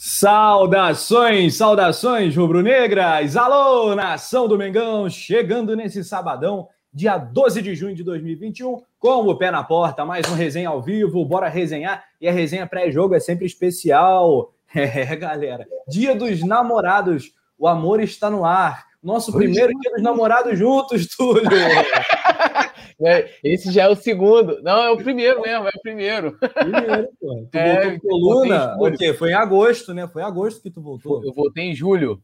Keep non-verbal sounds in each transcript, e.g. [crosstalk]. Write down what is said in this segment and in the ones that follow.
Saudações, saudações rubro-negras! Alô, nação do Mengão, chegando nesse sabadão, dia 12 de junho de 2021, com o pé na porta, mais um resenha ao vivo, bora resenhar, e a resenha pré-jogo é sempre especial. [laughs] É, galera, dia dos namorados, o amor está no ar. Nosso primeiro dia dos namorados juntos, Túlio! [laughs] É, esse já é o segundo. Não, é o primeiro mesmo, é o primeiro. Primeiro, pô. Tu [laughs] é, voltou coluna, o quê? Foi em agosto, né? Foi em agosto que tu voltou. Eu voltei em julho.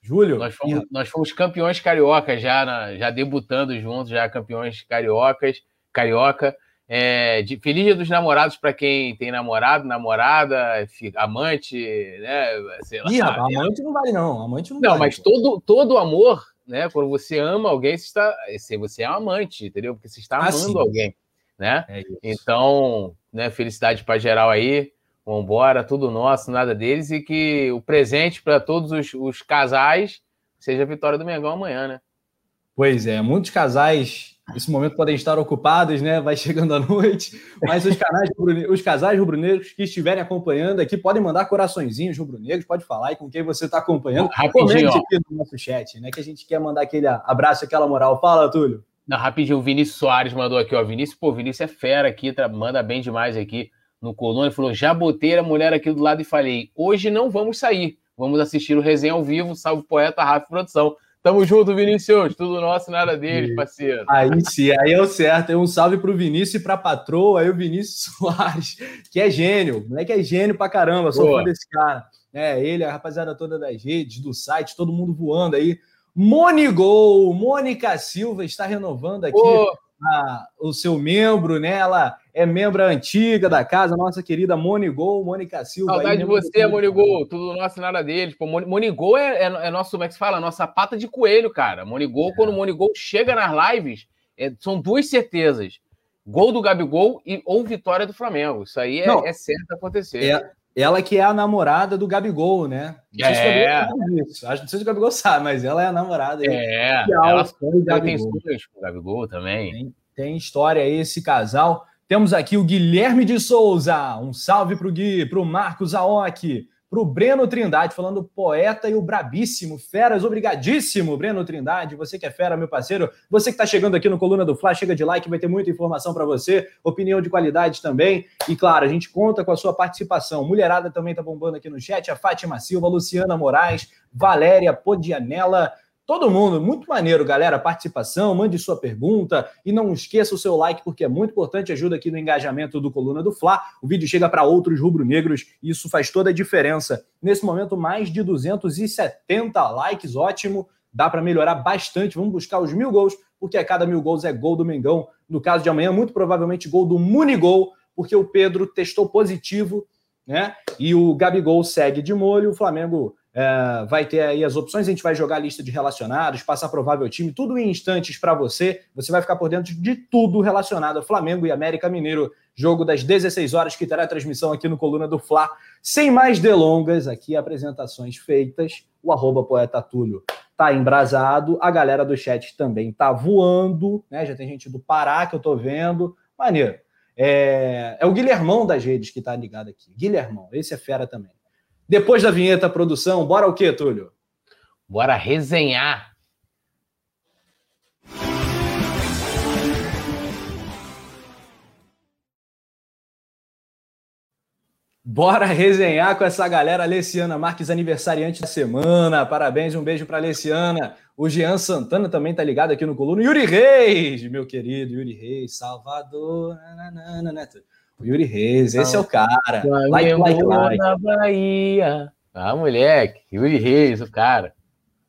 Julho? Nós fomos, nós fomos campeões cariocas já, na, já debutando juntos, já campeões cariocas, carioca. É, de, feliz dia dos namorados para quem tem namorado, namorada, amante, né? Sei lá, Ih, amante não vale, não. Amante não, não vale, mas todo, todo amor né? Quando você ama alguém, você está, você é um amante, entendeu? Porque você está ah, amando alguém, né? É então, né? Felicidade para geral aí. Vambora, tudo nosso, nada deles e que o presente para todos os, os casais seja a vitória do Mengão amanhã, né? Pois é, muitos casais Nesse momento podem estar ocupados, né? Vai chegando a noite. Mas os, canais, os casais rubro-negros que estiverem acompanhando aqui podem mandar coraçõezinhos rubro-negros, pode falar aí com quem você está acompanhando. Rapidinho, aqui no nosso chat, né? Que a gente quer mandar aquele abraço, aquela moral. Fala, Túlio. Não, rapidinho, o Vinícius Soares mandou aqui, ó. Vinícius, pô, Vinícius é fera aqui, manda bem demais aqui no Colônia. Falou: já botei a mulher aqui do lado e falei: hoje não vamos sair. Vamos assistir o resenha ao vivo. Salve poeta Rafa Produção. Tamo junto, Vinícius. Tudo nosso, nada deles, parceiro. Aí sim, aí é o certo. Um salve pro Vinícius e pra patroa, aí o Vinícius [laughs] Soares, que é gênio. O moleque é gênio pra caramba, sou Boa. fã desse cara. É, ele, a rapaziada toda das redes, do site, todo mundo voando aí. Monigol, Mônica Silva está renovando aqui a, o seu membro, né? Ela é membro antiga da casa, nossa querida Monigol, Mônica Silva. Saudade de você, Monigol, tudo nosso nada deles. Pô, Monigol é, é, é, nosso, como é que se fala? Nossa pata de coelho, cara. Monigol, é. quando o Monigol chega nas lives, é, são duas certezas. Gol do Gabigol e, ou vitória do Flamengo. Isso aí é, é certo acontecer. É, ela que é a namorada do Gabigol, né? Não sei é. se Acho, não sei se o Gabigol sabe, mas ela é a namorada. É, ela, ela tem histórias com o Gabigol também. Tem, tem história aí esse casal. Temos aqui o Guilherme de Souza. Um salve para o Gui, para o Marcos Aoki, para o Breno Trindade, falando poeta e o brabíssimo. Feras, obrigadíssimo, Breno Trindade. Você que é fera, meu parceiro. Você que está chegando aqui no Coluna do Fla, chega de like, vai ter muita informação para você. Opinião de qualidade também. E claro, a gente conta com a sua participação. Mulherada também está bombando aqui no chat. A Fátima Silva, Luciana Moraes, Valéria Podianella. Todo mundo, muito maneiro, galera. Participação, mande sua pergunta e não esqueça o seu like, porque é muito importante, ajuda aqui no engajamento do Coluna do Fla. O vídeo chega para outros rubro-negros e isso faz toda a diferença. Nesse momento, mais de 270 likes, ótimo. Dá para melhorar bastante. Vamos buscar os mil gols, porque a cada mil gols é gol do Mengão. No caso de amanhã, muito provavelmente gol do Munigol, porque o Pedro testou positivo, né? E o Gabigol segue de molho. O Flamengo é, vai ter aí as opções, a gente vai jogar a lista de relacionados, passar provável time, tudo em instantes para você. Você vai ficar por dentro de tudo relacionado a Flamengo e América Mineiro. Jogo das 16 horas que terá transmissão aqui no Coluna do Fla. Sem mais delongas, aqui apresentações feitas. O arroba poeta Túlio tá embrasado, a galera do chat também tá voando, né? Já tem gente do Pará que eu tô vendo. Maneiro. É, é o Guilhermão das redes que tá ligado aqui. Guilhermão, esse é fera também. Depois da vinheta, produção, bora o quê, Túlio? Bora resenhar. Bora resenhar com essa galera. Alessiana Marques, aniversariante da semana. Parabéns, um beijo para Alessiana. O Jean Santana também tá ligado aqui no Coluna. Yuri Reis, meu querido Yuri Reis, Salvador. Nananana. O Yuri Reis, esse é o cara. Like, like, like. Na Bahia. Ah, moleque. Yuri Reis, o cara.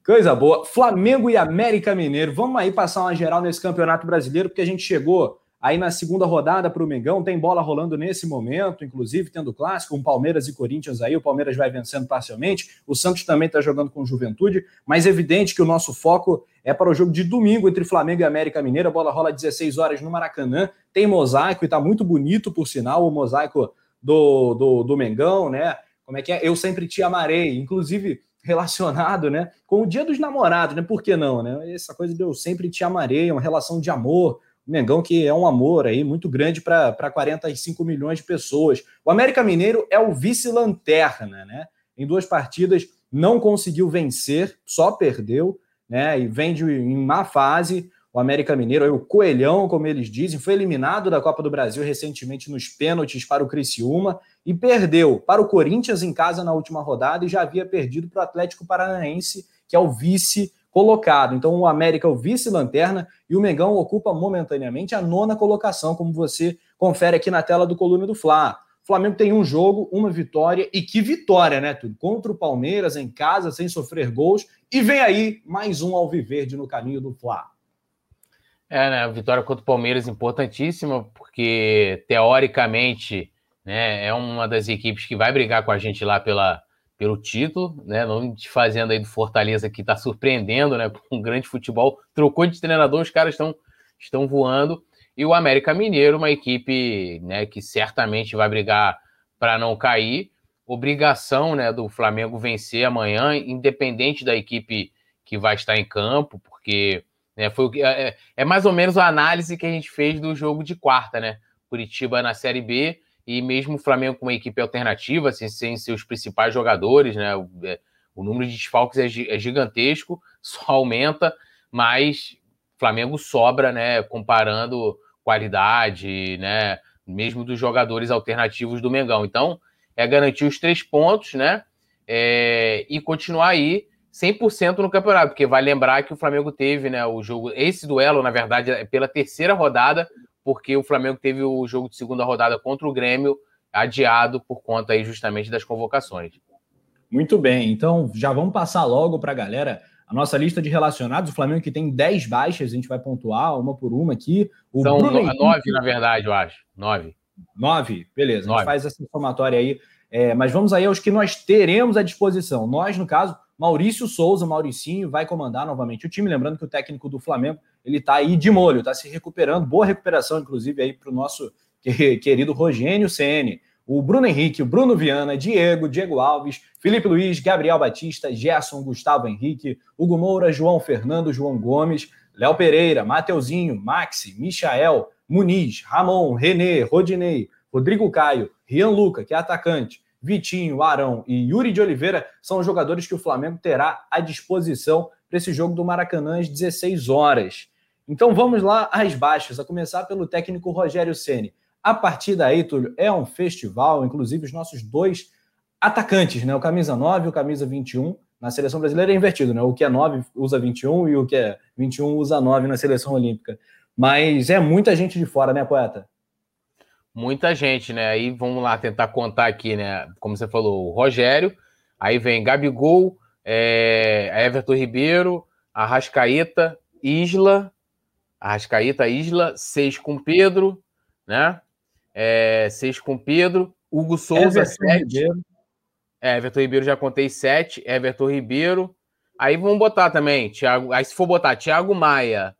Coisa boa. Flamengo e América Mineiro. Vamos aí passar uma geral nesse Campeonato Brasileiro, porque a gente chegou aí na segunda rodada para o Mengão. Tem bola rolando nesse momento, inclusive tendo clássico, com Palmeiras e Corinthians aí. O Palmeiras vai vencendo parcialmente. O Santos também está jogando com Juventude, mas é evidente que o nosso foco é para o jogo de domingo entre Flamengo e América Mineira. A bola rola 16 horas no Maracanã. Tem mosaico e está muito bonito, por sinal, o mosaico do, do, do Mengão, né? Como é que é? Eu sempre te amarei, inclusive relacionado, né, com o Dia dos Namorados, né? Por que não, né? Essa coisa de eu sempre te amarei, uma relação de amor. O Mengão que é um amor aí muito grande para 45 milhões de pessoas. O América Mineiro é o vice-lanterna, né? em duas partidas, não conseguiu vencer, só perdeu, né? E vem de, em má fase. O América Mineiro, o Coelhão, como eles dizem, foi eliminado da Copa do Brasil recentemente nos pênaltis para o Criciúma e perdeu para o Corinthians em casa na última rodada e já havia perdido para o Atlético Paranaense, que é o vice colocado. Então o América é o vice-lanterna e o Mengão ocupa momentaneamente a nona colocação, como você confere aqui na tela do Coluna do Fla. Flamengo tem um jogo, uma vitória, e que vitória, né, tudo? Contra o Palmeiras, em casa, sem sofrer gols, e vem aí mais um Alviverde no caminho do Fla. É, né, a vitória contra o Palmeiras importantíssima, porque, teoricamente, né, é uma das equipes que vai brigar com a gente lá pela, pelo título, né, não te fazendo aí do Fortaleza que está surpreendendo, né, [laughs] com um grande futebol, trocou de treinador, os caras estão estão voando, e o América Mineiro, uma equipe né, que certamente vai brigar para não cair. Obrigação né, do Flamengo vencer amanhã, independente da equipe que vai estar em campo, porque né, foi é, é, é mais ou menos a análise que a gente fez do jogo de quarta, né? Curitiba na Série B e mesmo o Flamengo com uma equipe alternativa, assim, sem seus principais jogadores, né? O, é, o número de desfalques é, é gigantesco, [laughs] só aumenta, mas Flamengo sobra, né? Comparando qualidade, né? Mesmo dos jogadores alternativos do Mengão. Então, é garantir os três pontos, né? É, e continuar aí 100% no campeonato, porque vai lembrar que o Flamengo teve, né, o jogo, esse duelo, na verdade, é pela terceira rodada, porque o Flamengo teve o jogo de segunda rodada contra o Grêmio adiado por conta aí justamente das convocações. Muito bem, então já vamos passar logo para a galera a nossa lista de relacionados, o Flamengo que tem 10 baixas, a gente vai pontuar uma por uma aqui. O São Bruno Henrique... nove, na verdade, eu acho. Nove. Nove? Beleza, nove. a gente faz essa somatória aí. É, mas vamos aí aos que nós teremos à disposição. Nós, no caso, Maurício Souza, Mauricinho, vai comandar novamente o time. Lembrando que o técnico do Flamengo ele está aí de molho, está se recuperando. Boa recuperação, inclusive, aí para o nosso querido Rogênio CN o Bruno Henrique, o Bruno Viana, Diego, Diego Alves, Felipe Luiz, Gabriel Batista, Gerson, Gustavo Henrique, Hugo Moura, João Fernando, João Gomes, Léo Pereira, Mateuzinho, Maxi, Michael, Muniz, Ramon, Renê, Rodinei, Rodrigo Caio, Rian Luca, que é atacante, Vitinho, Arão e Yuri de Oliveira são os jogadores que o Flamengo terá à disposição para esse jogo do Maracanã às 16 horas. Então vamos lá às baixas, a começar pelo técnico Rogério Ceni. A partir daí, Túlio, é um festival, inclusive os nossos dois atacantes, né? O camisa 9 e o camisa 21 na seleção brasileira é invertido, né? O que é 9 usa 21 e o que é 21 usa 9 na seleção olímpica. Mas é muita gente de fora, né, poeta? Muita gente, né? Aí vamos lá tentar contar aqui, né? Como você falou, o Rogério, aí vem Gabigol, é, Everton Ribeiro, Arrascaeta, Isla, Arrascaeta, Isla, seis com Pedro, né? É, seis com Pedro, Hugo Souza, Everton sete. Ribeiro. É, Everton Ribeiro já contei sete, Everton Ribeiro. Aí vamos botar também, Thiago. Aí se for botar Thiago Maia,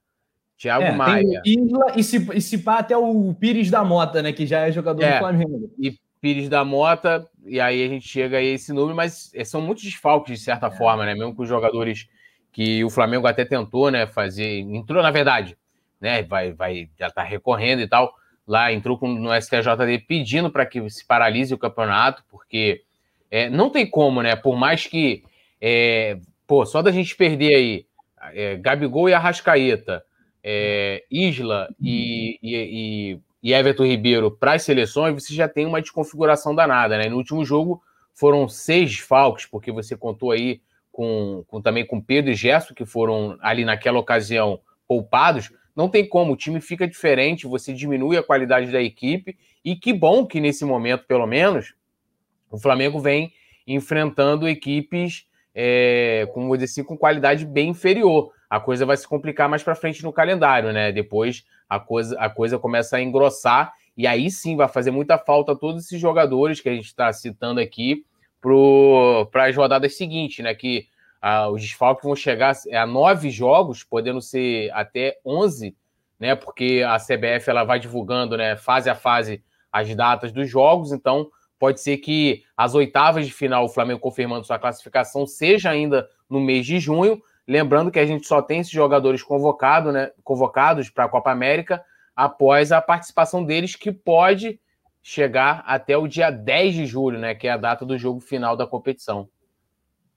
Thiago é, Maia. Isla e se, e se pá até o Pires da Mota, né? Que já é jogador é, do Flamengo. E Pires da Mota, e aí a gente chega a esse número, mas é, são muitos desfalques de certa é. forma, né? Mesmo com os jogadores que o Flamengo até tentou, né? Fazer. Entrou, na verdade, né? Vai, vai, já tá recorrendo e tal lá entrou no STJD pedindo para que se paralise o campeonato, porque é, não tem como, né? Por mais que, é, pô, só da gente perder aí é, Gabigol e Arrascaeta, é, Isla e, e, e, Everton Ribeiro para as seleções, você já tem uma desconfiguração danada, né? No último jogo foram seis falcos, porque você contou aí com, com também com Pedro e Gerson, que foram ali naquela ocasião poupados, não tem como, o time fica diferente, você diminui a qualidade da equipe, e que bom que nesse momento, pelo menos, o Flamengo vem enfrentando equipes, é, como vou dizer assim, com qualidade bem inferior. A coisa vai se complicar mais para frente no calendário, né? Depois a coisa, a coisa começa a engrossar, e aí sim vai fazer muita falta todos esses jogadores que a gente está citando aqui para as rodadas seguintes, né? Que ah, os desfalques vão chegar a nove jogos, podendo ser até onze, né? Porque a CBF ela vai divulgando, né, fase a fase, as datas dos jogos. Então, pode ser que as oitavas de final, o Flamengo confirmando sua classificação, seja ainda no mês de junho. Lembrando que a gente só tem esses jogadores convocado, né, convocados para a Copa América após a participação deles, que pode chegar até o dia 10 de julho, né? Que é a data do jogo final da competição.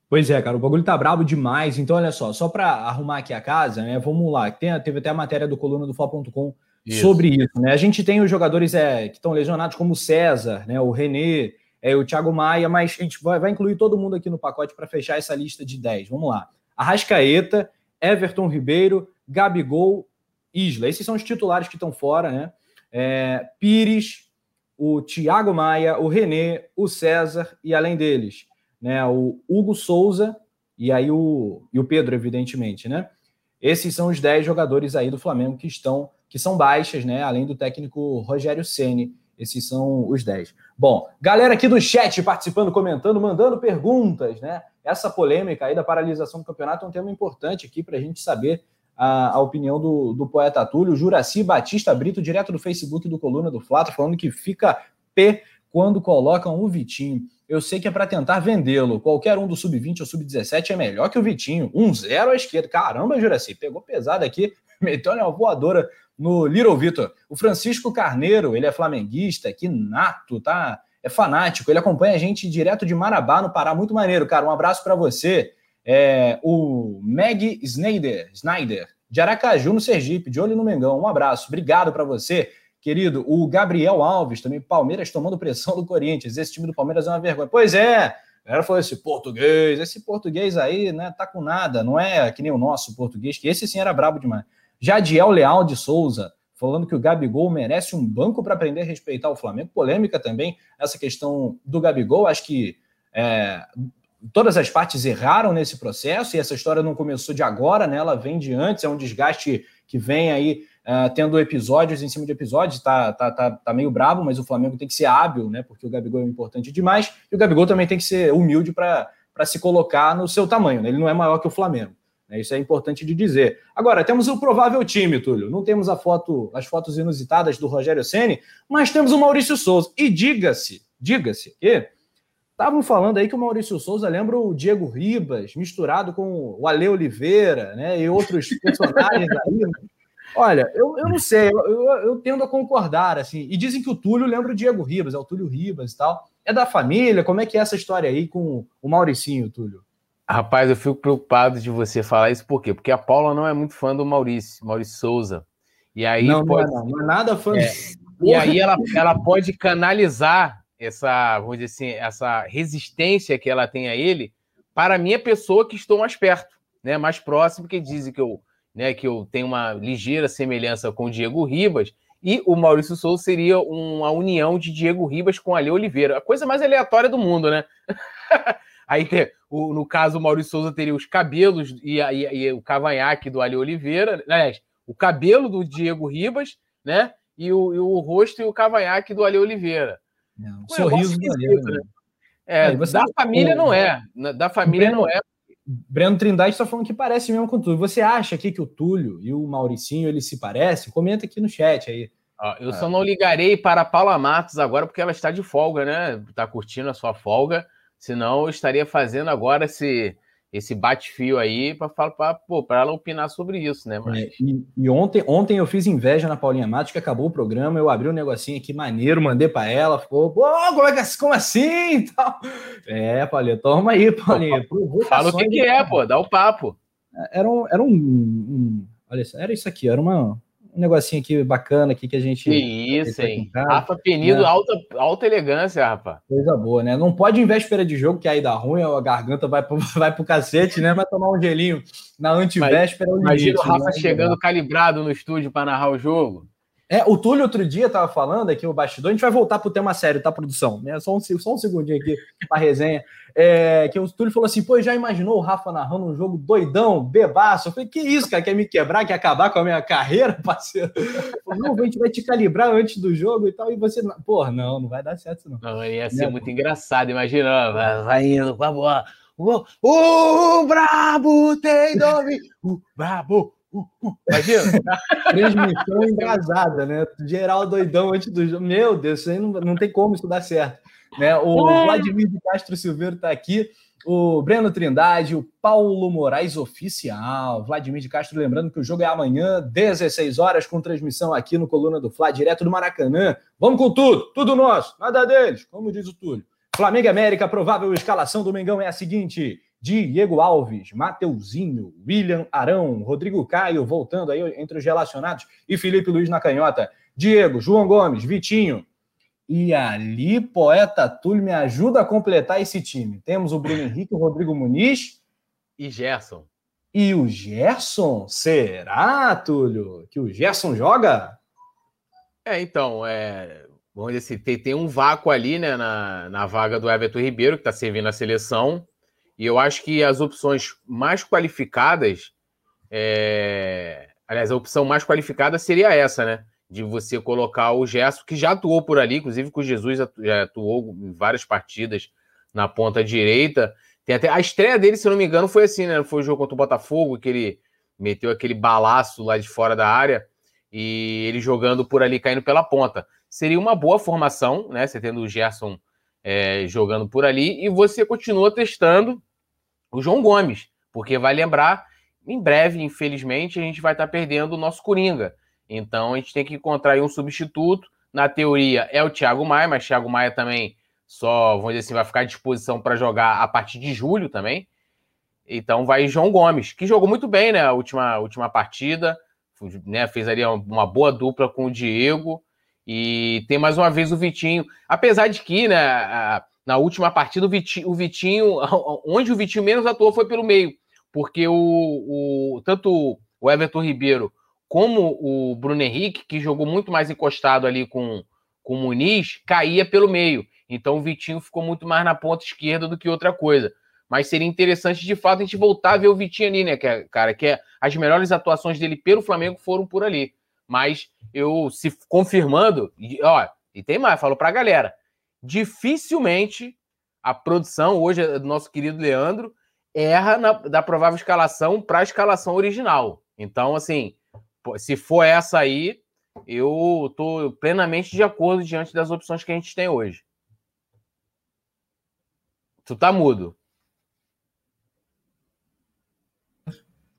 Pois é, cara, o bagulho tá brabo demais. Então, olha só, só para arrumar aqui a casa, né? Vamos lá. Tem, teve até a matéria do coluna do Fla.com sobre isso, né? A gente tem os jogadores é, que estão lesionados, como o César, né? O René, é, o Thiago Maia, mas a gente vai, vai incluir todo mundo aqui no pacote para fechar essa lista de 10. Vamos lá. Arrascaeta, Everton Ribeiro, Gabigol, Isla. Esses são os titulares que estão fora, né? É, Pires, o Thiago Maia, o René, o César e além deles, né? O Hugo Souza e aí o, e o Pedro, evidentemente, né? Esses são os 10 jogadores aí do Flamengo que estão que são baixas, né? Além do técnico Rogério Ceni, esses são os 10. Bom, galera aqui do chat participando, comentando, mandando perguntas, né? Essa polêmica aí da paralisação do campeonato é um tema importante aqui para a gente saber a, a opinião do, do, poeta Túlio. Juraci Batista Brito, direto do Facebook do Coluna do Flávio, falando que fica P quando colocam o Vitinho. Eu sei que é para tentar vendê-lo. Qualquer um do sub-20 ou sub-17 é melhor que o Vitinho. 1-0 à esquerda. Caramba, Juraci, pegou pesado aqui, [laughs] meteu uma voadora no Little Vitor. O Francisco Carneiro, ele é flamenguista, que nato, tá? É fanático. Ele acompanha a gente direto de Marabá, no Pará. Muito maneiro, cara. Um abraço para você. É, o Meg Snyder, Snyder, de Aracaju, no Sergipe, de olho no Mengão. Um abraço. Obrigado para você, querido. O Gabriel Alves, também Palmeiras tomando pressão do Corinthians. Esse time do Palmeiras é uma vergonha. Pois é. Ela falou esse português, esse português aí, né, tá com nada, não é que nem o nosso português, que esse sim era brabo demais. Jadiel Leal de Souza, falando que o Gabigol merece um banco para aprender a respeitar o Flamengo. Polêmica também essa questão do Gabigol. Acho que é, todas as partes erraram nesse processo e essa história não começou de agora, né? Ela vem de antes, é um desgaste que vem aí uh, tendo episódios em cima de episódios, tá, tá, tá, tá meio brabo, mas o Flamengo tem que ser hábil, né? Porque o Gabigol é importante demais e o Gabigol também tem que ser humilde para se colocar no seu tamanho, né? Ele não é maior que o Flamengo. Né? Isso é importante de dizer. Agora, temos o provável time, Túlio. Não temos a foto, as fotos inusitadas do Rogério Ceni, mas temos o Maurício Souza. E diga-se, diga-se que estavam falando aí que o Maurício Souza lembra o Diego Ribas, misturado com o Ale Oliveira, né? E outros [laughs] personagens aí. Olha, eu, eu não sei, eu, eu, eu, tendo a concordar, assim. E dizem que o Túlio lembra o Diego Ribas, é o Túlio Ribas e tal. É da família? Como é que é essa história aí com o Mauricinho, Túlio? Rapaz, eu fico preocupado de você falar isso, por quê? Porque a Paula não é muito fã do Maurício, Maurício Souza. E aí não, pode... não, é, não é nada fã é. E aí ela, ela pode canalizar essa, vamos dizer assim, essa resistência que ela tem a ele para a minha pessoa que estou mais perto, né? Mais próximo, que dizem que eu, né, que eu tenho uma ligeira semelhança com o Diego Ribas, e o Maurício Souza seria uma união de Diego Ribas com Ale Oliveira. A coisa mais aleatória do mundo, né? [laughs] Aí, o, no caso, o Maurício Souza teria os cabelos e, e, e o cavanhaque do Ali Oliveira, aliás, o cabelo do Diego Ribas, né? E o, e o rosto e o cavanhaque do Ali Oliveira. Não, o sorriso do Ali, né? É, da família não é. Da família não é. Breno Trindade está falando que parece mesmo com tudo. Você acha aqui que o Túlio e o Mauricinho eles se parecem? Comenta aqui no chat aí. eu ah. só não ligarei para a Paula Matos agora porque ela está de folga, né? Está curtindo a sua folga. Senão eu estaria fazendo agora esse, esse bate-fio aí para ela opinar sobre isso, né? Mas... É, e, e, ontem, ontem eu fiz inveja na Paulinha Matos, que acabou o programa, eu abri um negocinho aqui maneiro, mandei para ela, ficou, pô, como, é que, como assim? [laughs] Tal. É, Paulinha, toma aí, Paulinha. Fala o que, que é, pô, dá o papo. Era um, era um, um, olha, era isso aqui, era uma, um negocinho aqui bacana aqui que a gente. Que isso, hein? Rafa Penido, né? alta, alta elegância, Rafa. Coisa boa, né? Não pode em véspera de jogo, que aí dá ruim, a garganta vai pro, [laughs] vai pro cacete, né? Vai tomar um gelinho na antivéspera. É imagina o Rafa né? chegando calibrado no estúdio para narrar o jogo. É, o Túlio outro dia estava falando aqui, o bastidor, a gente vai voltar para o tema sério, tá, produção? É só, um, só um segundinho aqui para resenha. É, que o Túlio falou assim, pô, já imaginou o Rafa narrando um jogo doidão, bebaço? Eu falei, que isso, cara, quer me quebrar, quer acabar com a minha carreira, [laughs] parceiro? Falei, não, a gente vai te calibrar antes do jogo e tal, e você, porra, não, não vai dar certo não. Não, ia ser muito engraçado, imagina, vai indo a bola, o, o brabo tem nome, o brabo Imagina, [laughs] transmissão engasada, né? Geral doidão antes do jogo. Meu Deus, isso aí não, não tem como isso dar certo. Né? O Vladimir de Castro Silveiro está aqui. o Breno Trindade, o Paulo Moraes Oficial, Vladimir de Castro, lembrando que o jogo é amanhã, 16 horas, com transmissão aqui no Coluna do Fla, direto do Maracanã. Vamos com tudo, tudo nosso, nada deles, como diz o Túlio. Flamengo e América, a provável escalação do Mengão é a seguinte: Diego Alves, Mateuzinho, William Arão, Rodrigo Caio, voltando aí entre os relacionados, e Felipe Luiz na canhota. Diego, João Gomes, Vitinho, e ali, poeta Túlio, me ajuda a completar esse time. Temos o Bruno Henrique, o Rodrigo Muniz. E Gerson. E o Gerson? Será, Túlio? Que o Gerson joga? É, então, é, vamos dizer assim, tem, tem um vácuo ali, né, na, na vaga do Everton Ribeiro, que está servindo a seleção. E eu acho que as opções mais qualificadas. É... Aliás, a opção mais qualificada seria essa, né? de você colocar o Gerson, que já atuou por ali, inclusive com o Jesus já atuou em várias partidas na ponta direita. Tem até a estreia dele, se não me engano, foi assim, né? Foi o jogo contra o Botafogo, que ele meteu aquele balaço lá de fora da área e ele jogando por ali, caindo pela ponta. Seria uma boa formação, né? Você tendo o Gerson é, jogando por ali e você continua testando o João Gomes, porque vai lembrar, em breve, infelizmente, a gente vai estar perdendo o nosso Coringa. Então a gente tem que encontrar um substituto. Na teoria é o Thiago Maia, mas Thiago Maia também só, vamos dizer assim, vai ficar à disposição para jogar a partir de julho também. Então vai João Gomes, que jogou muito bem, né? A última, última partida, né? Fez ali uma boa dupla com o Diego. E tem mais uma vez o Vitinho. Apesar de que, né, na última partida, o Vitinho, o Vitinho, [laughs] onde o Vitinho menos atuou foi pelo meio. Porque o, o tanto o Everton Ribeiro como o Bruno Henrique, que jogou muito mais encostado ali com, com o Muniz, caía pelo meio. Então o Vitinho ficou muito mais na ponta esquerda do que outra coisa. Mas seria interessante, de fato, a gente voltar a ver o Vitinho ali, né, é, cara? Que é, as melhores atuações dele pelo Flamengo foram por ali. Mas eu, se confirmando, ó, e tem mais, falo pra galera. Dificilmente a produção, hoje é do nosso querido Leandro, erra na, da provável escalação para a escalação original. Então, assim, se for essa aí, eu estou plenamente de acordo diante das opções que a gente tem hoje. Tu tá mudo.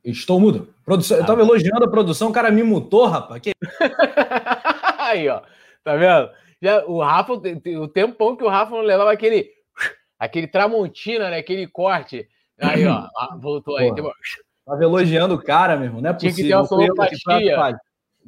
Estou mudo. Produção, eu tava ah. elogiando a produção, o cara me mutou, rapaz. Que... [laughs] aí, ó. Tá vendo? Já, o Rafa, o tempão que o Rafa não levava aquele aquele tramontina, né? Aquele corte. Aí, ó, [clears throat] voltou aí. Tava elogiando o cara, meu irmão. Não é possível. Tinha que ter uma sonoplastia.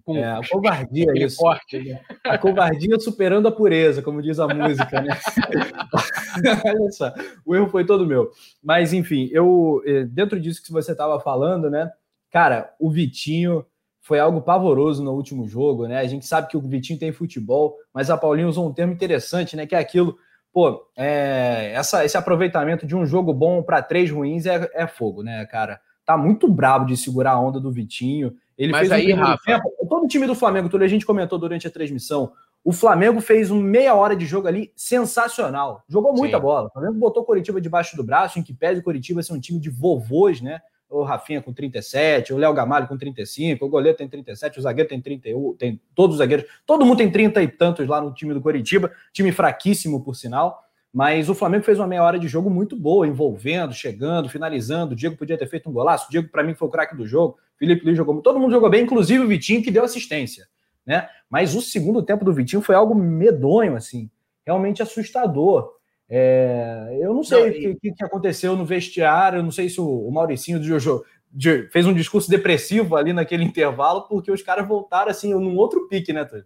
Com é, a covardia isso. Corte. A covardia superando a pureza, como diz a música, né? [laughs] Olha só, o erro foi todo meu. Mas, enfim, eu eh, dentro disso que você estava falando, né? Cara, o Vitinho foi algo pavoroso no último jogo, né? A gente sabe que o Vitinho tem futebol, mas a Paulinho usou um termo interessante, né? Que é aquilo, pô, é, essa, esse aproveitamento de um jogo bom para três ruins é, é fogo, né, cara? tá muito brabo de segurar a onda do Vitinho. Ele Mas fez aí, um Rafa... tempo. Todo o time do Flamengo, tudo a gente comentou durante a transmissão. O Flamengo fez um meia hora de jogo ali sensacional. Jogou muita Sim. bola. O Flamengo botou Coritiba debaixo do braço, em que pese o Coritiba ser um time de vovôs, né? O Rafinha com 37, o Léo Gamalho com 35, o goleiro tem 37, o zagueiro tem 31, tem todos os zagueiros, todo mundo tem 30 e tantos lá no time do Coritiba, time fraquíssimo por sinal. Mas o Flamengo fez uma meia hora de jogo muito boa, envolvendo, chegando, finalizando. O Diego podia ter feito um golaço. O Diego, para mim, foi o craque do jogo. Felipe Luiz jogou Todo mundo jogou bem, inclusive o Vitinho, que deu assistência. Né? Mas o segundo tempo do Vitinho foi algo medonho, assim, realmente assustador. É, eu não sei o que, que, aconteceu no vestiário, eu não sei se o, o Mauricinho do Jojo de, fez um discurso depressivo ali naquele intervalo, porque os caras voltaram assim num outro pique, né, Túlio?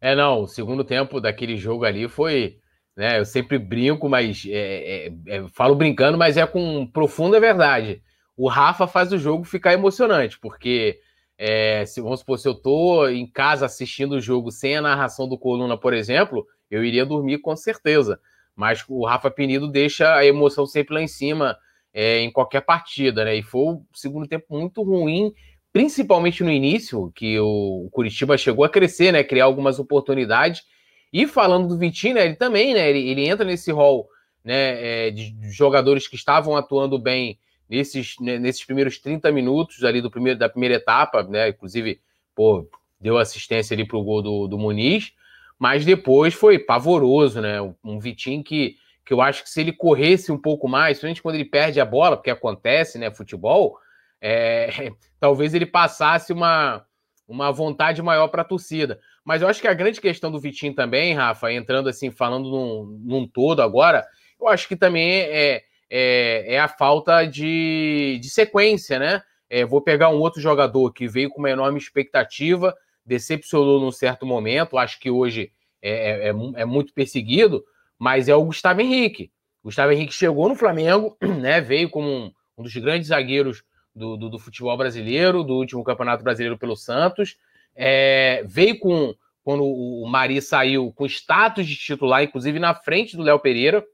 É, não, o segundo tempo daquele jogo ali foi né? Eu sempre brinco, mas é, é, é, falo brincando, mas é com profunda verdade. O Rafa faz o jogo ficar emocionante, porque é, se vamos supor, se eu tô em casa assistindo o jogo sem a narração do Coluna, por exemplo, eu iria dormir com certeza. Mas o Rafa Penido deixa a emoção sempre lá em cima é, em qualquer partida, né? E foi o segundo tempo muito ruim, principalmente no início, que o Curitiba chegou a crescer, né? Criar algumas oportunidades. E falando do Vitinho, né, ele também, né, ele, ele entra nesse rol né, é, de jogadores que estavam atuando bem nesses, né, nesses primeiros 30 minutos ali do primeiro, da primeira etapa, né, inclusive, pô, deu assistência ali para o gol do, do Muniz, mas depois foi pavoroso, né, um Vitinho que, que eu acho que se ele corresse um pouco mais, principalmente quando ele perde a bola, porque acontece, né, futebol, é, [laughs] talvez ele passasse uma, uma vontade maior para a torcida. Mas eu acho que a grande questão do Vitinho também, Rafa, entrando assim, falando num, num todo agora, eu acho que também é, é, é a falta de, de sequência, né? É, vou pegar um outro jogador que veio com uma enorme expectativa, decepcionou num certo momento, acho que hoje é, é, é, é muito perseguido, mas é o Gustavo Henrique. Gustavo Henrique chegou no Flamengo, [clears throat] né? Veio como um, um dos grandes zagueiros do, do, do, futebol brasileiro, do último Campeonato Brasileiro pelo Santos. É, veio com, quando o Mari saiu, com status de titular, inclusive na frente do Léo Pereira.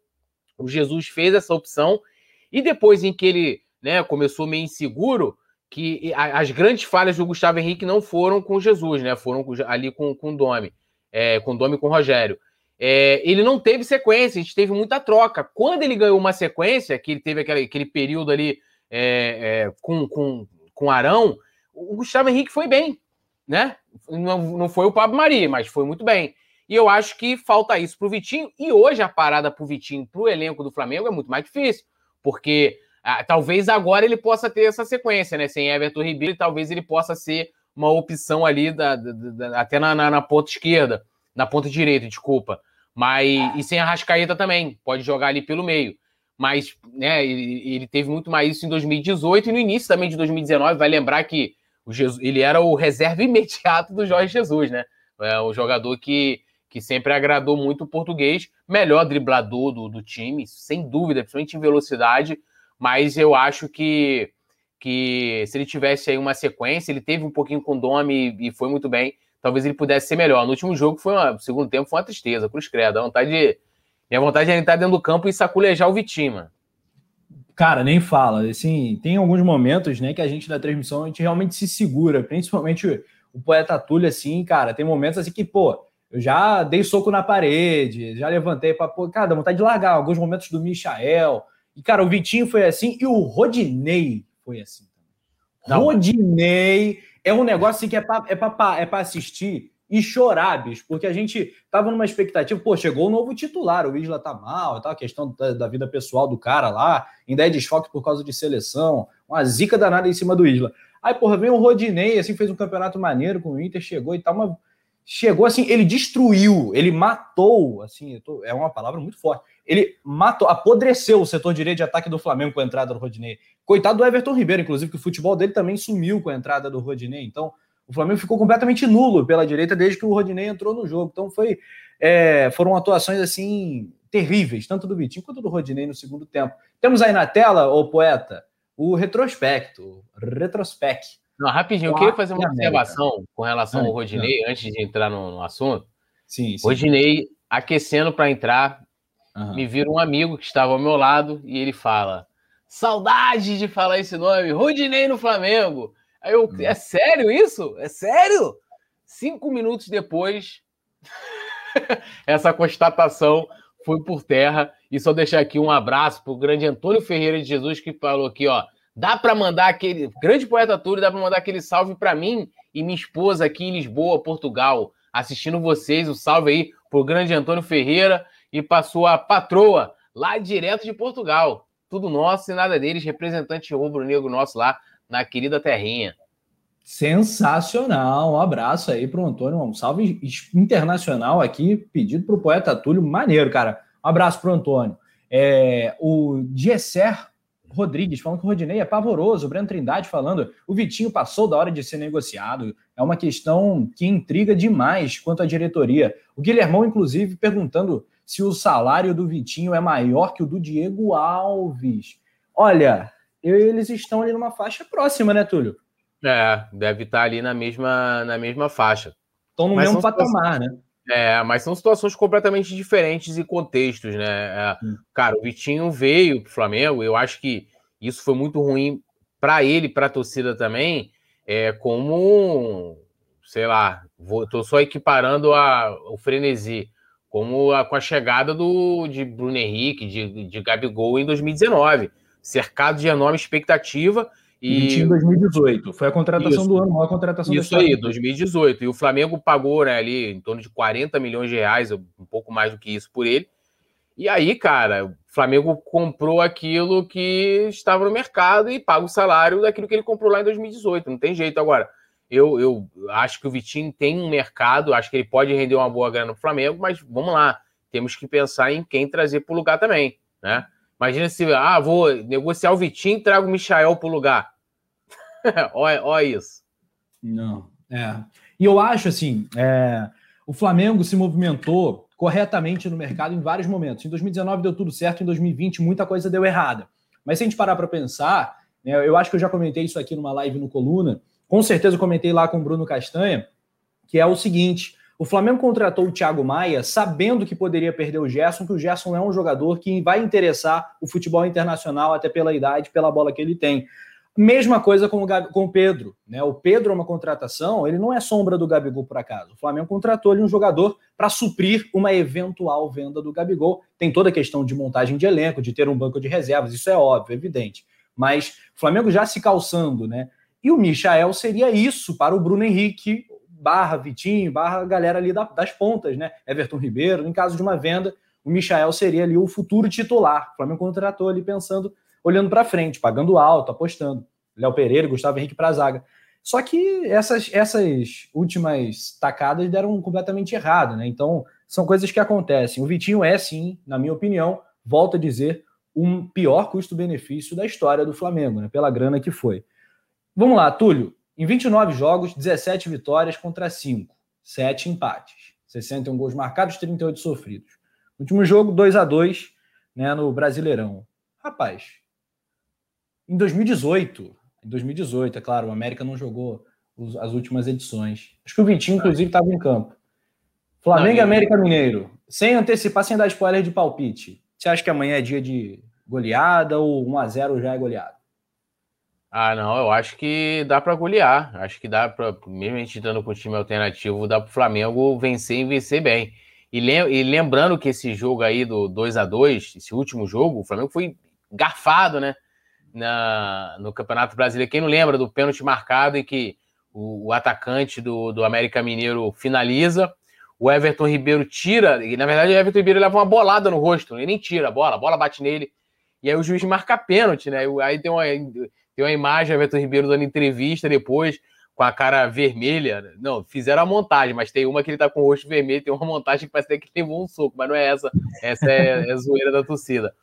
O Jesus fez essa opção. E depois em que ele né, começou meio inseguro, que as grandes falhas do Gustavo Henrique não foram com Jesus, né? Foram ali com, com o Domi, é, com o Domi com o Rogério. É, ele não teve sequência, a gente teve muita troca. Quando ele ganhou uma sequência, que ele teve aquele, aquele período ali é, é, com, com, com Arão, o Gustavo Henrique foi bem, né? Não, não foi o Pablo Mari, mas foi muito bem. E eu acho que falta isso para o Vitinho. E hoje a parada para o Vitinho, para o elenco do Flamengo, é muito mais difícil, porque ah, talvez agora ele possa ter essa sequência, né? Sem Everton Ribeiro, talvez ele possa ser uma opção ali da, da, da até na, na, na, ponta esquerda, na ponta direita, desculpa. Mas e sem a Rascaeta também, pode jogar ali pelo meio. Mas né, ele, ele, teve muito mais isso em 2018 e no início também de 2019. Vai lembrar que o Jesus, ele era o reserva [laughs] imediato do Jorge Jesus, né? É um jogador que, que sempre agradou muito o português, melhor driblador do, do time, sem dúvida, principalmente em velocidade mas eu acho que, que se ele tivesse aí uma sequência, ele teve um pouquinho com o Domi e foi muito bem, talvez ele pudesse ser melhor. No último jogo, foi uma, segundo tempo, foi uma tristeza, cruz credo. A vontade de, minha vontade é entrar dentro do campo e saculejar o Vitinho, mano. Cara, nem fala. Assim, tem alguns momentos, né, que a gente na transmissão a gente realmente se segura, principalmente o poeta Túlio, assim, cara, tem momentos assim que, pô, eu já dei soco na parede, já levantei para pô, cara, dá vontade de largar. Alguns momentos do Michael, e, cara, o Vitinho foi assim e o Rodinei foi assim. Não. Rodinei é um negócio assim que é para é pra, é pra assistir e chorar, bicho, porque a gente tava numa expectativa, pô, chegou o um novo titular, o Isla tá mal, tá, a questão da, da, vida pessoal do cara lá, ainda é desfoque por causa de seleção, uma zica danada em cima do Isla. Aí, porra, vem o Rodinei, assim, fez um campeonato maneiro com o Inter, chegou e tal, mas chegou assim, ele destruiu, ele matou, assim, tô, é uma palavra muito forte, ele matou, apodreceu o setor direito de ataque do Flamengo com a entrada do Rodinei. Coitado do Everton Ribeiro, inclusive, que o futebol dele também sumiu com a entrada do Rodinei. Então, o Flamengo ficou completamente nulo pela direita desde que o Rodinei entrou no jogo. Então, foi, é, foram atuações assim terríveis, tanto do Vitinho quanto do Rodinei no segundo tempo. Temos aí na tela, ô poeta, o retrospecto, retrospect. Não, rapidinho, eu queria fazer uma observação com relação ao Rodinei, antes de entrar no, no assunto. Sim, sim. Rodinei aquecendo para entrar, Uhum. Me vira um amigo que estava ao meu lado e ele fala: Saudade de falar esse nome, Rodinei no Flamengo. Aí eu, uhum. é sério isso? É sério? Cinco minutos depois, [laughs] essa constatação foi por terra. E só deixar aqui um abraço para o grande Antônio Ferreira de Jesus, que falou aqui, ó. Dá para mandar aquele. Grande poeta Túlio, dá para mandar aquele salve para mim e minha esposa aqui em Lisboa, Portugal, assistindo vocês. O um salve aí pro grande Antônio Ferreira e passou a patroa, lá direto de Portugal. Tudo nosso e nada deles, representante rubro-negro nosso lá na querida terrinha. Sensacional, um abraço aí para o Antônio, um salve internacional aqui, pedido para o poeta Túlio, maneiro, cara. Um abraço para o Antônio. É, o Diesser Rodrigues falando que o Rodinei é pavoroso, o Breno Trindade falando o Vitinho passou da hora de ser negociado. É uma questão que intriga demais quanto à diretoria. O Guilhermão, inclusive, perguntando se o salário do Vitinho é maior que o do Diego Alves. Olha, eles estão ali numa faixa próxima, né, Túlio? É, deve estar ali na mesma, na mesma faixa. Estão no mas mesmo patamar, né? É, mas são situações completamente diferentes e contextos, né? É, cara, o Vitinho veio pro Flamengo, eu acho que isso foi muito ruim para ele, para a torcida também, é como, sei lá, vou, tô só equiparando a, o frenesi como a, com a chegada do, de Bruno Henrique, de, de Gabigol em 2019, cercado de enorme expectativa. E em 2018, foi a contratação isso, do ano, a contratação Isso aí, 2018. E o Flamengo pagou né, ali em torno de 40 milhões de reais, um pouco mais do que isso por ele. E aí, cara, o Flamengo comprou aquilo que estava no mercado e paga o salário daquilo que ele comprou lá em 2018. Não tem jeito agora. Eu, eu acho que o Vitinho tem um mercado, acho que ele pode render uma boa grana no Flamengo, mas vamos lá, temos que pensar em quem trazer para o lugar também, né? Imagina se, ah, vou negociar o Vitinho e trago o Michael para o lugar. [laughs] olha, olha isso. Não, é. E eu acho assim, é, o Flamengo se movimentou corretamente no mercado em vários momentos. Em 2019 deu tudo certo, em 2020 muita coisa deu errada. Mas se a gente parar para pensar, né, eu acho que eu já comentei isso aqui numa live no Coluna, com certeza comentei lá com o Bruno Castanha, que é o seguinte: o Flamengo contratou o Thiago Maia sabendo que poderia perder o Gerson, que o Gerson é um jogador que vai interessar o futebol internacional, até pela idade, pela bola que ele tem. Mesma coisa com o, com o Pedro. Né? O Pedro é uma contratação, ele não é sombra do Gabigol por acaso. O Flamengo contratou ali um jogador para suprir uma eventual venda do Gabigol. Tem toda a questão de montagem de elenco, de ter um banco de reservas, isso é óbvio, evidente. Mas o Flamengo já se calçando, né? E o Michael seria isso para o Bruno Henrique, barra Vitinho, barra galera ali das pontas, né? Everton Ribeiro, em caso de uma venda, o Michael seria ali o futuro titular. O Flamengo contratou ali pensando olhando para frente, pagando alto, apostando. Léo Pereira, Gustavo Henrique para a zaga. Só que essas, essas últimas tacadas deram completamente errado, né? Então, são coisas que acontecem. O Vitinho é, sim, na minha opinião, volto a dizer, um pior custo-benefício da história do Flamengo, né? Pela grana que foi. Vamos lá, Túlio. Em 29 jogos, 17 vitórias contra 5, 7 empates, 61 gols marcados, 38 sofridos. Último jogo, 2 a 2 né, no Brasileirão. Rapaz, em 2018, em 2018, é claro, o América não jogou os, as últimas edições. Acho que o Vitinho, inclusive, estava em campo. Flamengo e América Mineiro. Sem antecipar, sem dar spoiler de palpite. Você acha que amanhã é dia de goleada ou 1x0 já é goleada? Ah, não, eu acho que dá para golear. Acho que dá para, mesmo a gente estando com o time alternativo, dá para o Flamengo vencer e vencer bem. E, lem e lembrando que esse jogo aí do 2 a 2 esse último jogo, o Flamengo foi garfado, né? na, no Campeonato Brasileiro. Quem não lembra do pênalti marcado em que o, o, atacante do, do América Mineiro finaliza, o Everton Ribeiro tira, e na verdade o Everton Ribeiro leva uma bolada no rosto, ele nem tira a bola, a bola bate nele, e aí o juiz marca pênalti, né? Aí tem uma, tem uma imagem, o Everton Ribeiro dando entrevista depois, com a cara vermelha. Não, fizeram a montagem, mas tem uma que ele tá com o rosto vermelho, tem uma montagem que parece que levou um soco, mas não é essa. Essa é, é [laughs] zoeira da torcida.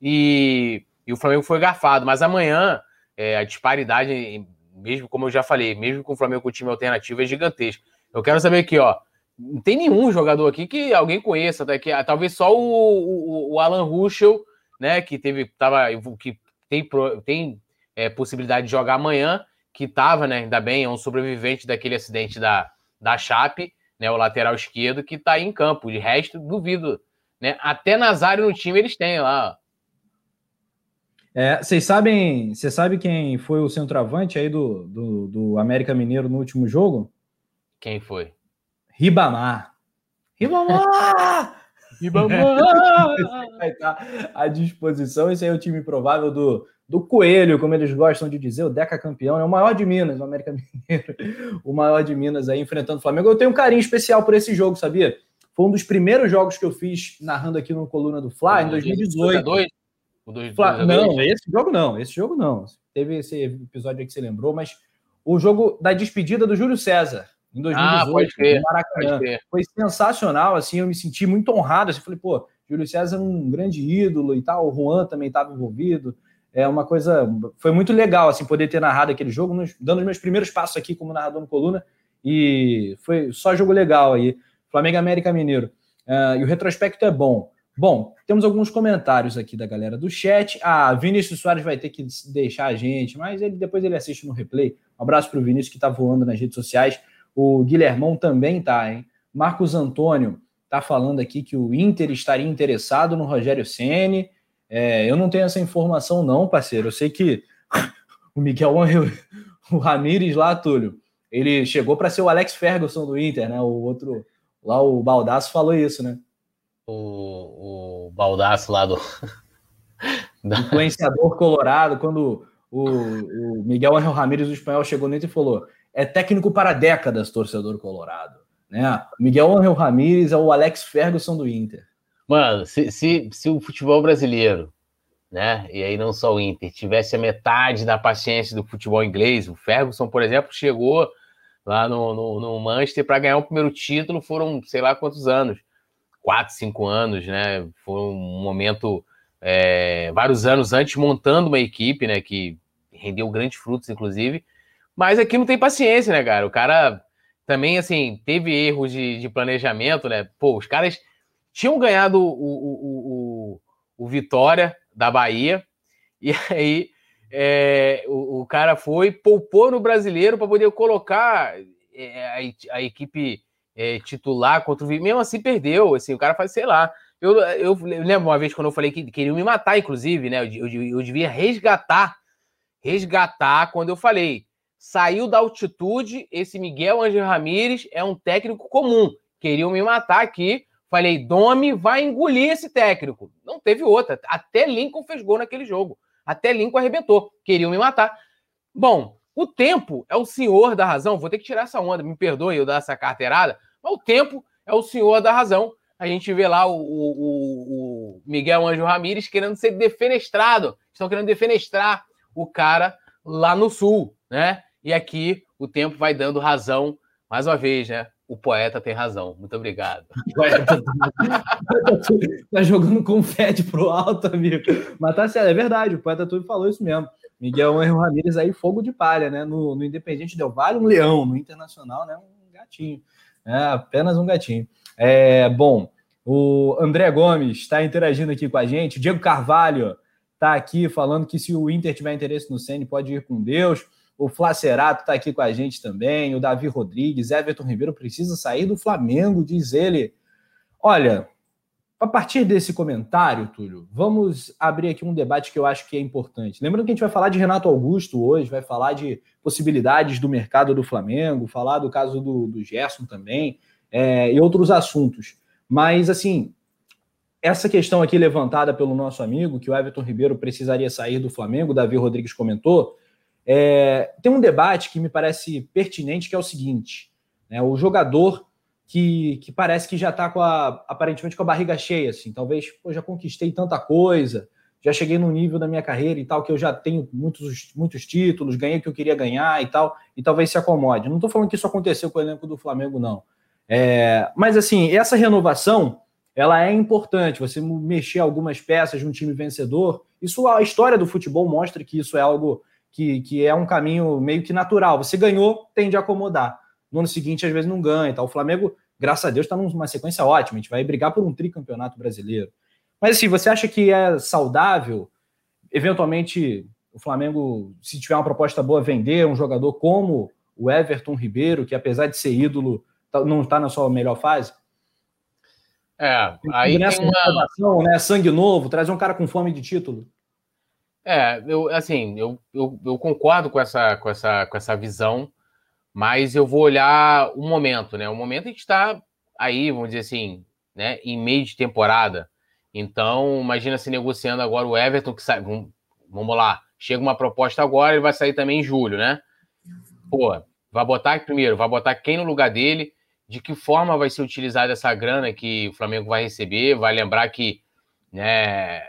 E e o Flamengo foi garfado. Mas amanhã, é, a disparidade, mesmo como eu já falei, mesmo com o Flamengo com time alternativo, é gigantesca. Eu quero saber aqui, ó. Não tem nenhum jogador aqui que alguém conheça, até que talvez só o, o, o Alan Ruschel, né, que teve, tava, que tem, tem é, possibilidade de jogar amanhã, que estava, né, ainda bem, é um sobrevivente daquele acidente da, da Chape, né, o lateral esquerdo, que está em campo. De resto, duvido, né? Até Nazário no time eles têm lá. É, vocês sabem, você sabe quem foi o centroavante aí do, do, do, América Mineiro no último jogo? Quem foi? Ribamar. Ribamar! [laughs] Ribamar! [laughs] vai estar à disposição. Esse aí é o time provável do, do Coelho, como eles gostam de dizer, o Deca campeão, é o maior de Minas, o América [laughs] Mineiro, o maior de Minas aí enfrentando o Flamengo. Eu tenho um carinho especial por esse jogo, sabia? Foi um dos primeiros jogos que eu fiz narrando aqui no Coluna do Fla, em 2018. O dois, Fla... dois não, esse jogo não, esse jogo não. Teve esse episódio aí que você lembrou, mas o jogo da despedida do Júlio César em 2018, ah, pode crer, Maracanã. Pode Foi sensacional, assim, eu me senti muito honrado. Assim, falei, pô, Júlio César é um grande ídolo e tal, o Juan também estava envolvido. É uma coisa, foi muito legal, assim, poder ter narrado aquele jogo, nos, dando os meus primeiros passos aqui como narrador no Coluna, e foi só jogo legal aí. Flamengo América Mineiro. Uh, e o retrospecto é bom. Bom, temos alguns comentários aqui da galera do chat. Ah, Vinícius Soares vai ter que deixar a gente, mas ele depois ele assiste no replay. Um abraço para o Vinícius que está voando nas redes sociais. O Guilhermão também tá, hein? Marcos Antônio tá falando aqui que o Inter estaria interessado no Rogério Ceni. É, eu não tenho essa informação não, parceiro. Eu sei que [laughs] o Miguel o Ramires lá, Túlio, ele chegou para ser o Alex Ferguson do Inter, né? O outro lá o Baldaço falou isso, né? o, o baldaço lá do. [laughs] Influenciador colorado, quando o, o Miguel Angel Ramírez, do espanhol, chegou nele e falou: é técnico para décadas, torcedor colorado. Né? Miguel Angel Ramírez é o Alex Ferguson do Inter. Mano, se, se, se o futebol brasileiro, né? E aí não só o Inter, tivesse a metade da paciência do futebol inglês, o Ferguson, por exemplo, chegou lá no, no, no Manchester para ganhar o primeiro título, foram sei lá quantos anos, quatro, cinco anos, né? Foi um momento, é, vários anos antes, montando uma equipe, né? Que rendeu grandes frutos, inclusive. Mas aqui não tem paciência, né, cara? O cara também, assim, teve erros de, de planejamento, né? Pô, os caras tinham ganhado o, o, o, o Vitória da Bahia, [laughs] e aí é, o, o, cara foi, poupou no brasileiro para poder colocar é, a, a, equipe é, titular contra o mesmo assim perdeu. Assim, o cara faz, sei lá. Eu, eu, lembro uma vez quando eu falei que queriam me matar, inclusive, né? Eu, eu, eu devia resgatar, resgatar quando eu falei saiu da altitude. Esse Miguel Angel Ramírez é um técnico comum. Queriam me matar aqui. Falei, Domi vai engolir esse técnico. Não teve outra. Até Lincoln fez gol naquele jogo. Até Lincoln arrebentou. Queriam me matar. Bom, o tempo é o senhor da razão. Vou ter que tirar essa onda, me perdoe eu dar essa carteirada. Mas o tempo é o senhor da razão. A gente vê lá o, o, o Miguel Anjo Ramírez querendo ser defenestrado. Estão querendo defenestrar o cara lá no sul, né? E aqui o tempo vai dando razão, mais uma vez, né? O poeta tem razão. Muito obrigado. [laughs] tá jogando confete pro alto, amigo. Mas tá certo, é verdade. O poeta tudo falou isso mesmo. Miguel Henrique Ramírez aí, fogo de palha, né? No, no Independente Del Vale, um leão. No Internacional, né? Um gatinho. É, apenas um gatinho. É, bom, o André Gomes está interagindo aqui com a gente. O Diego Carvalho está aqui falando que se o Inter tiver interesse no Ceni pode ir com Deus. O Flacerato está aqui com a gente também. O Davi Rodrigues, Everton Ribeiro precisa sair do Flamengo, diz ele. Olha, a partir desse comentário, Túlio, vamos abrir aqui um debate que eu acho que é importante. Lembrando que a gente vai falar de Renato Augusto hoje, vai falar de possibilidades do mercado do Flamengo, falar do caso do, do Gerson também, é, e outros assuntos. Mas, assim, essa questão aqui levantada pelo nosso amigo, que o Everton Ribeiro precisaria sair do Flamengo, o Davi Rodrigues comentou, é, tem um debate que me parece pertinente, que é o seguinte: né, o jogador que, que parece que já está com a, aparentemente com a barriga cheia, assim, talvez já conquistei tanta coisa, já cheguei num nível da minha carreira e tal, que eu já tenho muitos, muitos títulos, ganhei o que eu queria ganhar e tal, e talvez se acomode. Não estou falando que isso aconteceu com o elenco do Flamengo, não. É, mas assim, essa renovação ela é importante. Você mexer algumas peças de um time vencedor, isso a história do futebol mostra que isso é algo que, que é um caminho meio que natural. Você ganhou, tende a acomodar. No ano seguinte, às vezes, não ganha. Tá? O Flamengo, graças a Deus, está numa sequência ótima. A gente vai brigar por um tricampeonato brasileiro. Mas assim, você acha que é saudável, eventualmente, o Flamengo, se tiver uma proposta boa, vender um jogador como o Everton Ribeiro, que apesar de ser ídolo, tá, não está na sua melhor fase? É, aí tem uma... né? Sangue novo, trazer um cara com fome de título. É, eu, assim, eu, eu, eu, concordo com essa, com, essa, com essa visão, mas eu vou olhar o momento, né? O momento a gente está aí, vamos dizer assim, né, em meio de temporada. Então, imagina se negociando agora o Everton, que sai. Vamos, lá, chega uma proposta agora, ele vai sair também em julho, né? Pô, vai botar primeiro, vai botar quem no lugar dele, de que forma vai ser utilizada essa grana que o Flamengo vai receber, vai lembrar que né,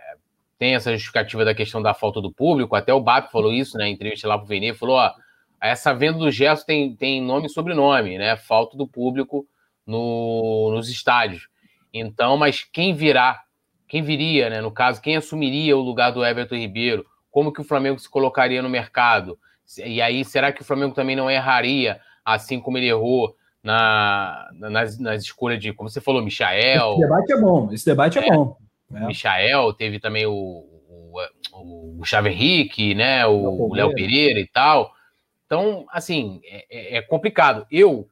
tem essa justificativa da questão da falta do público, até o BAP falou isso, né, em entrevista lá pro Vene, falou, ó, essa venda do gesto tem, tem nome e sobrenome, né, falta do público no, nos estádios. Então, mas quem virá, quem viria, né, no caso, quem assumiria o lugar do Everton Ribeiro, como que o Flamengo se colocaria no mercado? E aí, será que o Flamengo também não erraria, assim como ele errou na, nas, nas escolhas de, como você falou, Michael? Esse debate é bom, esse debate é, é bom. É. Michael, teve também o, o, o Gustavo Henrique, né? O Léo Pereira e tal. Então, assim, é, é, é complicado. Eu,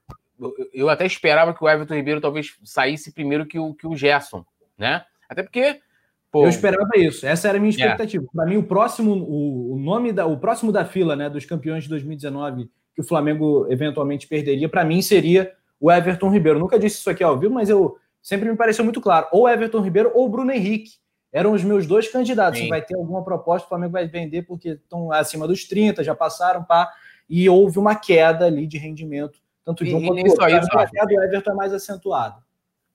eu até esperava que o Everton Ribeiro talvez saísse primeiro que o, que o Gerson, né? Até porque. Pô, eu esperava isso. Essa era a minha é. expectativa. É. Para mim, o próximo, o, o, nome da, o próximo da fila, né, dos campeões de 2019 que o Flamengo eventualmente perderia, para mim seria o Everton Ribeiro. nunca disse isso aqui ao vivo, mas eu sempre me pareceu muito claro. Ou Everton Ribeiro ou Bruno Henrique. Eram os meus dois candidatos. Se vai ter alguma proposta, o Flamengo vai vender porque estão acima dos 30, já passaram, pá. E houve uma queda ali de rendimento, tanto de um quanto do outro. A queda do Everton é mais acentuada.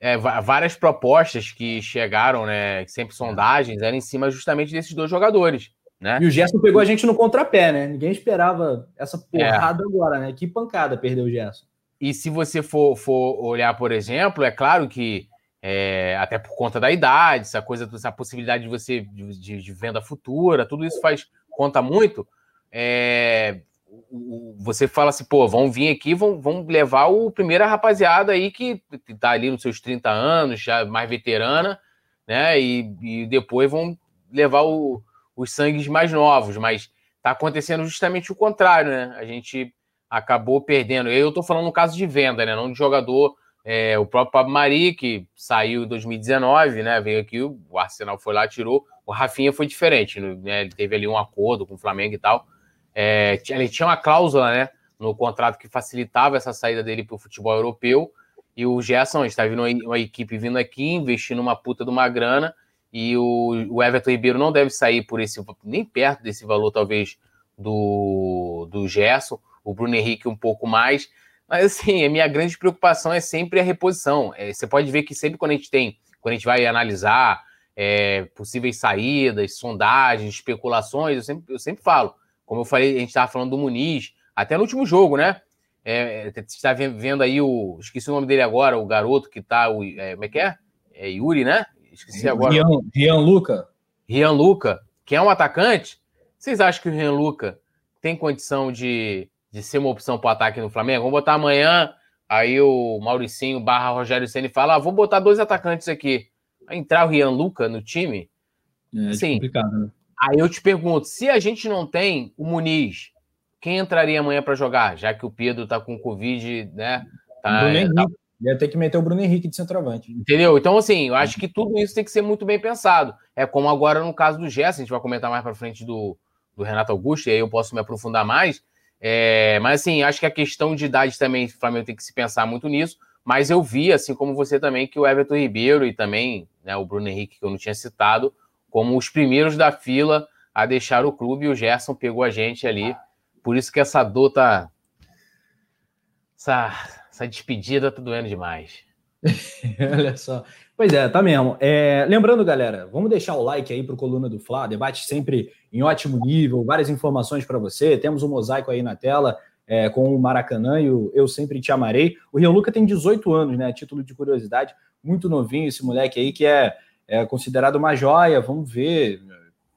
é, várias propostas que chegaram, né? Sempre sondagens, eram em cima justamente desses dois jogadores. Né? E o Gerson pegou a gente no contrapé, né? Ninguém esperava essa porrada é. agora, né? Que pancada perdeu o Gerson. E se você for, for olhar, por exemplo, é claro que é, até por conta da idade, essa coisa, essa possibilidade de você de, de venda futura, tudo isso faz conta muito. É, você fala assim, pô, vão vir aqui, vão, vão levar o primeira rapaziada aí que tá ali nos seus 30 anos, já mais veterana, né? E, e depois vão levar o, os sangues mais novos, mas tá acontecendo justamente o contrário, né? A gente acabou perdendo. Eu tô falando no caso de venda, né? Não de jogador. É, o próprio Pablo Mari, que saiu em 2019, né? Veio aqui, o Arsenal foi lá, tirou. O Rafinha foi diferente, né? Ele teve ali um acordo com o Flamengo e tal. É, ele tinha uma cláusula né, no contrato que facilitava essa saída dele para o futebol europeu. E o Gerson está vindo uma equipe vindo aqui, investindo uma puta de uma grana. E o, o Everton Ribeiro não deve sair por esse nem perto desse valor, talvez, do, do Gerson. O Bruno Henrique um pouco mais. Mas assim, a minha grande preocupação é sempre a reposição. É, você pode ver que sempre quando a gente tem, quando a gente vai analisar é, possíveis saídas, sondagens, especulações, eu sempre, eu sempre falo como eu falei, a gente estava falando do Muniz, até no último jogo, né? É, você está vendo aí o. Esqueci o nome dele agora, o garoto que tá. O, é, como é que é? É Yuri, né? Esqueci agora. Rian, Rian Luca. Rian Luca, que é um atacante. Vocês acham que o Rian Luca tem condição de, de ser uma opção para o ataque no Flamengo? Vamos botar amanhã. Aí o Mauricinho barra Rogério Senna fala: ah, vou botar dois atacantes aqui. Vai entrar o Rian Luca no time? É, é Sim. né? Aí eu te pergunto, se a gente não tem o Muniz, quem entraria amanhã para jogar? Já que o Pedro tá com Covid, né? Tá, Bruno Henrique. Tá... Ia ter que meter o Bruno Henrique de centroavante. Entendeu? Então, assim, eu acho que tudo isso tem que ser muito bem pensado. É como agora no caso do Gerson, a gente vai comentar mais para frente do, do Renato Augusto, e aí eu posso me aprofundar mais. É, mas, assim, acho que a questão de idade também, o Flamengo tem que se pensar muito nisso. Mas eu vi, assim como você também, que o Everton Ribeiro e também né, o Bruno Henrique, que eu não tinha citado, como os primeiros da fila a deixar o clube e o Gerson pegou a gente ali. Por isso que essa dor tá. Essa, essa despedida tá doendo demais. [laughs] Olha só. Pois é, tá mesmo. É, lembrando, galera, vamos deixar o like aí pro Coluna do Fla, debate sempre em ótimo nível, várias informações para você. Temos um mosaico aí na tela é, com o Maracanã e o Eu Sempre Te Amarei. O Rio Luca tem 18 anos, né? Título de curiosidade, muito novinho esse moleque aí que é é considerado uma joia. Vamos ver.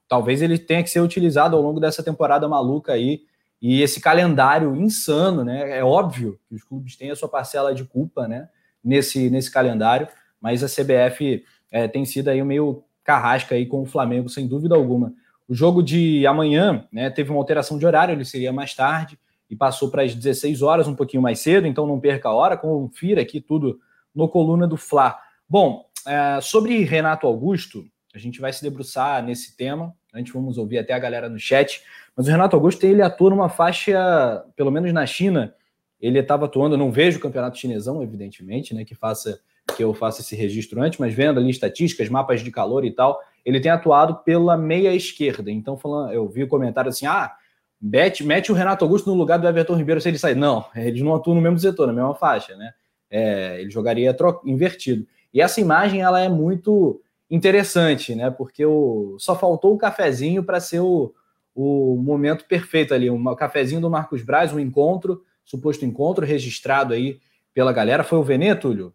Talvez ele tenha que ser utilizado ao longo dessa temporada maluca aí. E esse calendário insano, né? É óbvio que os clubes têm a sua parcela de culpa, né? Nesse, nesse calendário, mas a CBF é, tem sido aí meio carrasca aí com o Flamengo, sem dúvida alguma. O jogo de amanhã, né? Teve uma alteração de horário, ele seria mais tarde e passou para as 16 horas, um pouquinho mais cedo, então não perca a hora, confira aqui tudo no coluna do Fla. Bom, é, sobre Renato Augusto, a gente vai se debruçar nesse tema. Antes vamos ouvir até a galera no chat. Mas o Renato Augusto ele atua numa faixa, pelo menos na China, ele estava atuando. Não vejo o campeonato chinesão, evidentemente, né? Que faça que eu faça esse registro antes, mas vendo ali estatísticas, mapas de calor e tal, ele tem atuado pela meia esquerda. Então, falando, eu vi comentário assim: ah, mete, mete o Renato Augusto no lugar do Everton Ribeiro se ele sair. Não, [laughs] eles não atuam no mesmo setor, na mesma faixa, né? É, ele jogaria invertido. E essa imagem ela é muito interessante, né? Porque o, só faltou o cafezinho para ser o, o momento perfeito ali, um cafezinho do Marcos Braz, um encontro, suposto encontro registrado aí pela galera. Foi o Venê, Túlio?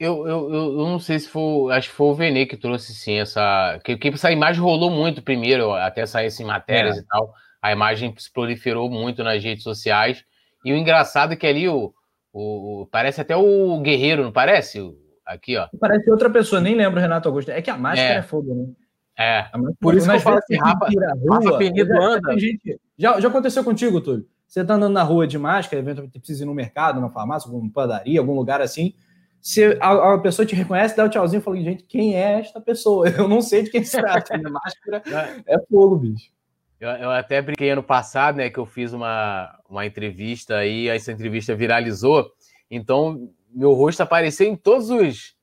Eu, eu, eu não sei se foi, acho que foi o Venê que trouxe sim essa, que, que essa imagem rolou muito primeiro, até sair em matérias é. e tal. A imagem se proliferou muito nas redes sociais. E o engraçado é que ali o, o, parece até o Guerreiro, não parece? Aqui, ó. Parece outra pessoa, nem lembro, Renato Augusto. É que a máscara é, é fogo, né? É. Por isso que eu falo assim, Rafa, rua, Rafa Penido anda. Gente, já, já aconteceu contigo, Túlio? Você tá andando na rua de máscara, eventualmente precisa ir no mercado, na farmácia, alguma padaria, algum lugar assim. Se a, a, pessoa te reconhece, dá o um tchauzinho e fala, gente, quem é esta pessoa? [laughs] Eu não sei de quem se trata. [laughs] A máscara é fogo, bicho. Eu, eu, até brinquei ano passado, né, que eu fiz uma, uma entrevista e essa entrevista viralizou. Então, meu rosto apareceu em todos os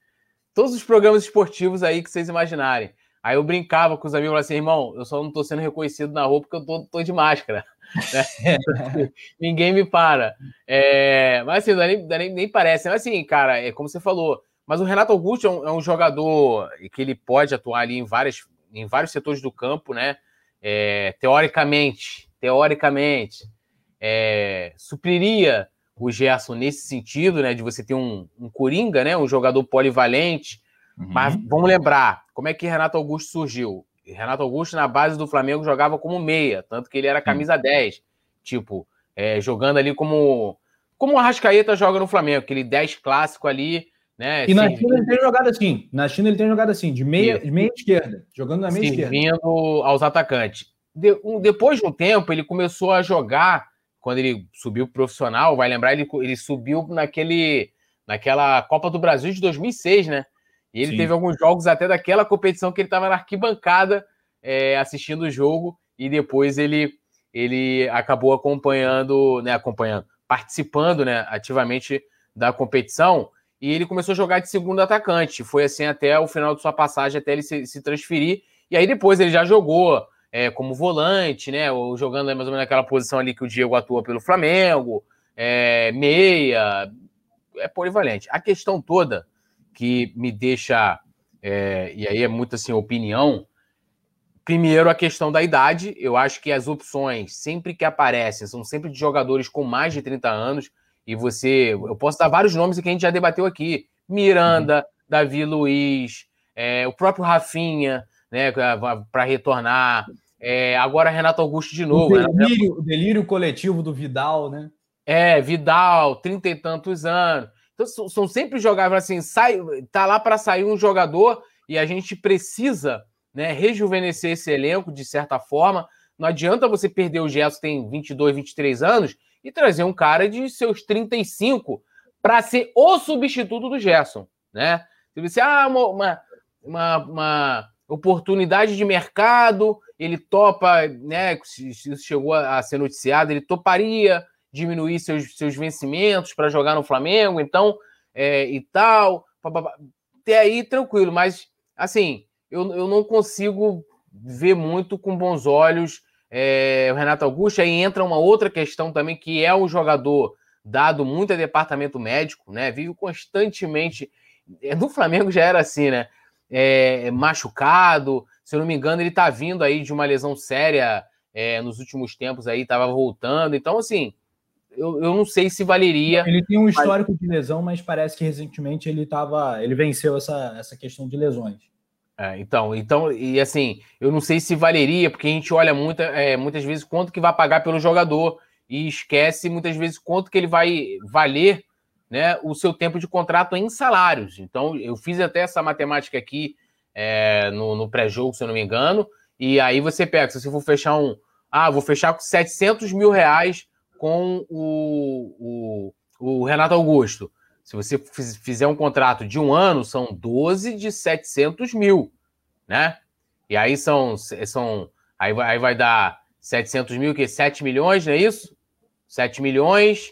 todos os programas esportivos aí que vocês imaginarem. Aí eu brincava com os amigos assim, irmão, eu só não tô sendo reconhecido na rua porque eu tô, tô de máscara. [laughs] Ninguém me para. É, mas assim, nem, nem, nem, parece. Mas assim, cara, é como você falou, Mas o Renato Augusto é um, é um, jogador que ele pode atuar ali em, várias, em vários setores do campo, né? É, teoricamente, teoricamente, é, supriria o Gerson nesse sentido, né? De você ter um, um Coringa, né? Um jogador polivalente. Uhum. Mas vamos lembrar, como é que Renato Augusto surgiu? Renato Augusto, na base do Flamengo, jogava como meia, tanto que ele era camisa 10. Tipo, é, jogando ali como. Como o Arrascaeta joga no Flamengo, aquele 10 clássico ali, né? E na China ele tem jogado assim. Na China ele tem jogado assim, de meia, de meia esquerda, jogando na meia servindo esquerda. Servindo aos atacantes. De, um, depois de um tempo, ele começou a jogar, quando ele subiu profissional, vai lembrar, ele, ele subiu naquele, naquela Copa do Brasil de 2006, né? E ele Sim. teve alguns jogos até daquela competição que ele estava na arquibancada é, assistindo o jogo e depois ele, ele acabou acompanhando, né? Acompanhando, participando né, ativamente da competição e ele começou a jogar de segundo atacante. Foi assim até o final de sua passagem, até ele se, se transferir. E aí depois ele já jogou é, como volante, né? Ou jogando mais ou menos naquela posição ali que o Diego atua pelo Flamengo, é, meia, é polivalente. A questão toda que me deixa, é, e aí é muito assim, opinião. Primeiro, a questão da idade. Eu acho que as opções, sempre que aparecem, são sempre de jogadores com mais de 30 anos. E você, eu posso dar vários nomes que a gente já debateu aqui: Miranda, uhum. Davi Luiz, é, o próprio Rafinha, né, para retornar. É, agora Renato Augusto de novo. O delírio, né? o delírio coletivo do Vidal, né? É, Vidal, trinta e tantos anos. Então, são sempre jogáveis assim, sai, tá lá para sair um jogador e a gente precisa né, rejuvenescer esse elenco de certa forma. Não adianta você perder o Gerson, tem 22, 23 anos, e trazer um cara de seus 35 para ser o substituto do Gerson, né? Se você, ah, uma, uma, uma, oportunidade de mercado, ele topa, né? Isso chegou a ser noticiado, ele toparia diminuir seus, seus vencimentos para jogar no Flamengo, então, é, e tal. Até aí, tranquilo, mas, assim, eu, eu não consigo ver muito com bons olhos é, o Renato Augusto, aí entra uma outra questão também, que é o jogador dado muito a departamento médico, né? Vive constantemente. É, no Flamengo já era assim, né? É, machucado. Se eu não me engano, ele tá vindo aí de uma lesão séria é, nos últimos tempos aí, tava voltando. Então, assim, eu, eu não sei se valeria. Ele tem um histórico mas... de lesão, mas parece que recentemente ele tava. Ele venceu essa, essa questão de lesões. É, então, então, e assim, eu não sei se valeria, porque a gente olha muita, é, muitas vezes quanto que vai pagar pelo jogador e esquece muitas vezes quanto que ele vai valer né, o seu tempo de contrato em salários. Então, eu fiz até essa matemática aqui é, no, no pré-jogo, se eu não me engano, e aí você pega, se você for fechar um. Ah, vou fechar com 700 mil reais com o, o, o Renato Augusto. Se você fizer um contrato de um ano, são 12 de 700 mil, né? E aí são, são aí, vai, aí vai dar 700 mil, que 7 milhões, não é isso? 7 milhões,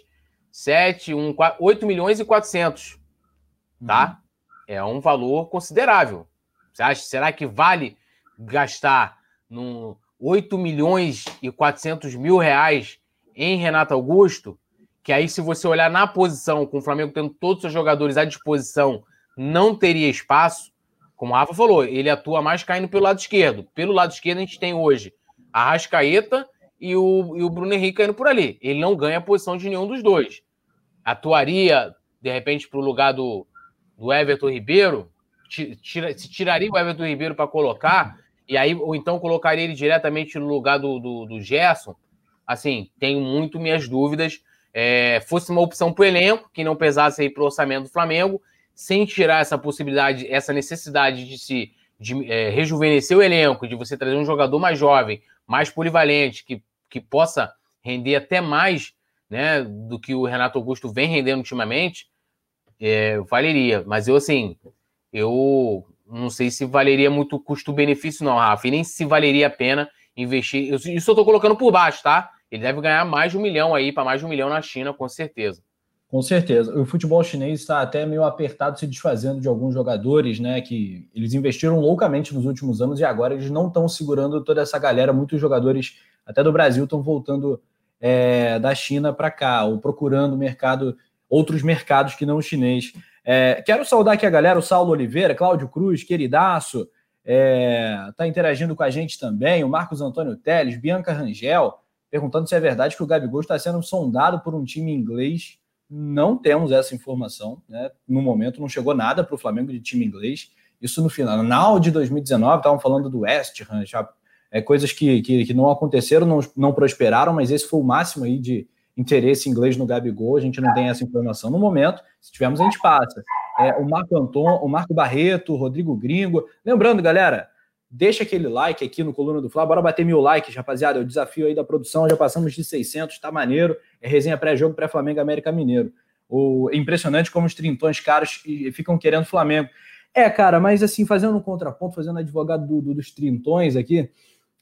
7, 1, 4, 8 milhões e 400, tá? Uhum. É um valor considerável. Você acha, será que vale gastar num 8 milhões e 400 mil reais em Renato Augusto? que aí, se você olhar na posição, com o Flamengo tendo todos os seus jogadores à disposição, não teria espaço. Como o Rafa falou, ele atua mais caindo pelo lado esquerdo. Pelo lado esquerdo, a gente tem hoje a Rascaeta e o, e o Bruno Henrique caindo por ali. Ele não ganha a posição de nenhum dos dois. Atuaria, de repente, para o lugar do, do Everton Ribeiro, tira, se tiraria o Everton Ribeiro para colocar, e aí, ou então colocaria ele diretamente no lugar do, do, do Gerson. Assim, tenho muito minhas dúvidas é, fosse uma opção para o elenco, que não pesasse aí para o orçamento do Flamengo, sem tirar essa possibilidade, essa necessidade de se de, é, rejuvenescer o elenco, de você trazer um jogador mais jovem, mais polivalente, que, que possa render até mais né, do que o Renato Augusto vem rendendo ultimamente, é, valeria. Mas eu, assim, eu não sei se valeria muito custo-benefício, não, Rafa, e nem se valeria a pena investir. Isso eu estou colocando por baixo, tá? Ele deve ganhar mais de um milhão aí, para mais de um milhão na China, com certeza. Com certeza. O futebol chinês está até meio apertado, se desfazendo de alguns jogadores, né? Que eles investiram loucamente nos últimos anos e agora eles não estão segurando toda essa galera. Muitos jogadores, até do Brasil, estão voltando é, da China para cá, ou procurando mercado, outros mercados que não o chinês. É, quero saudar aqui a galera, o Saulo Oliveira, Cláudio Cruz, queridaço, é, tá interagindo com a gente também, o Marcos Antônio Teles, Bianca Rangel, perguntando se é verdade que o Gabigol está sendo sondado por um time inglês. Não temos essa informação, né? No momento não chegou nada para o Flamengo de time inglês. Isso no final de 2019, estavam falando do West Ham, já, é, coisas que, que, que, não aconteceram, não, não prosperaram, mas esse foi o máximo aí de interesse inglês no Gabigol. A gente não tem essa informação no momento. Se tivermos, a gente passa. É, o Marco Anton, o Marco Barreto, o Rodrigo Gringo. Lembrando, galera, deixa aquele like aqui no Coluna do Fla. Bora bater mil likes, rapaziada. É o desafio aí da produção. Já passamos de 600, tá maneiro. É resenha pré-jogo pré-Flamengo América Mineiro. O, é impressionante como os trintões caros ficam querendo Flamengo. É, cara, mas assim, fazendo um contraponto, fazendo advogado do, do, dos trintões aqui,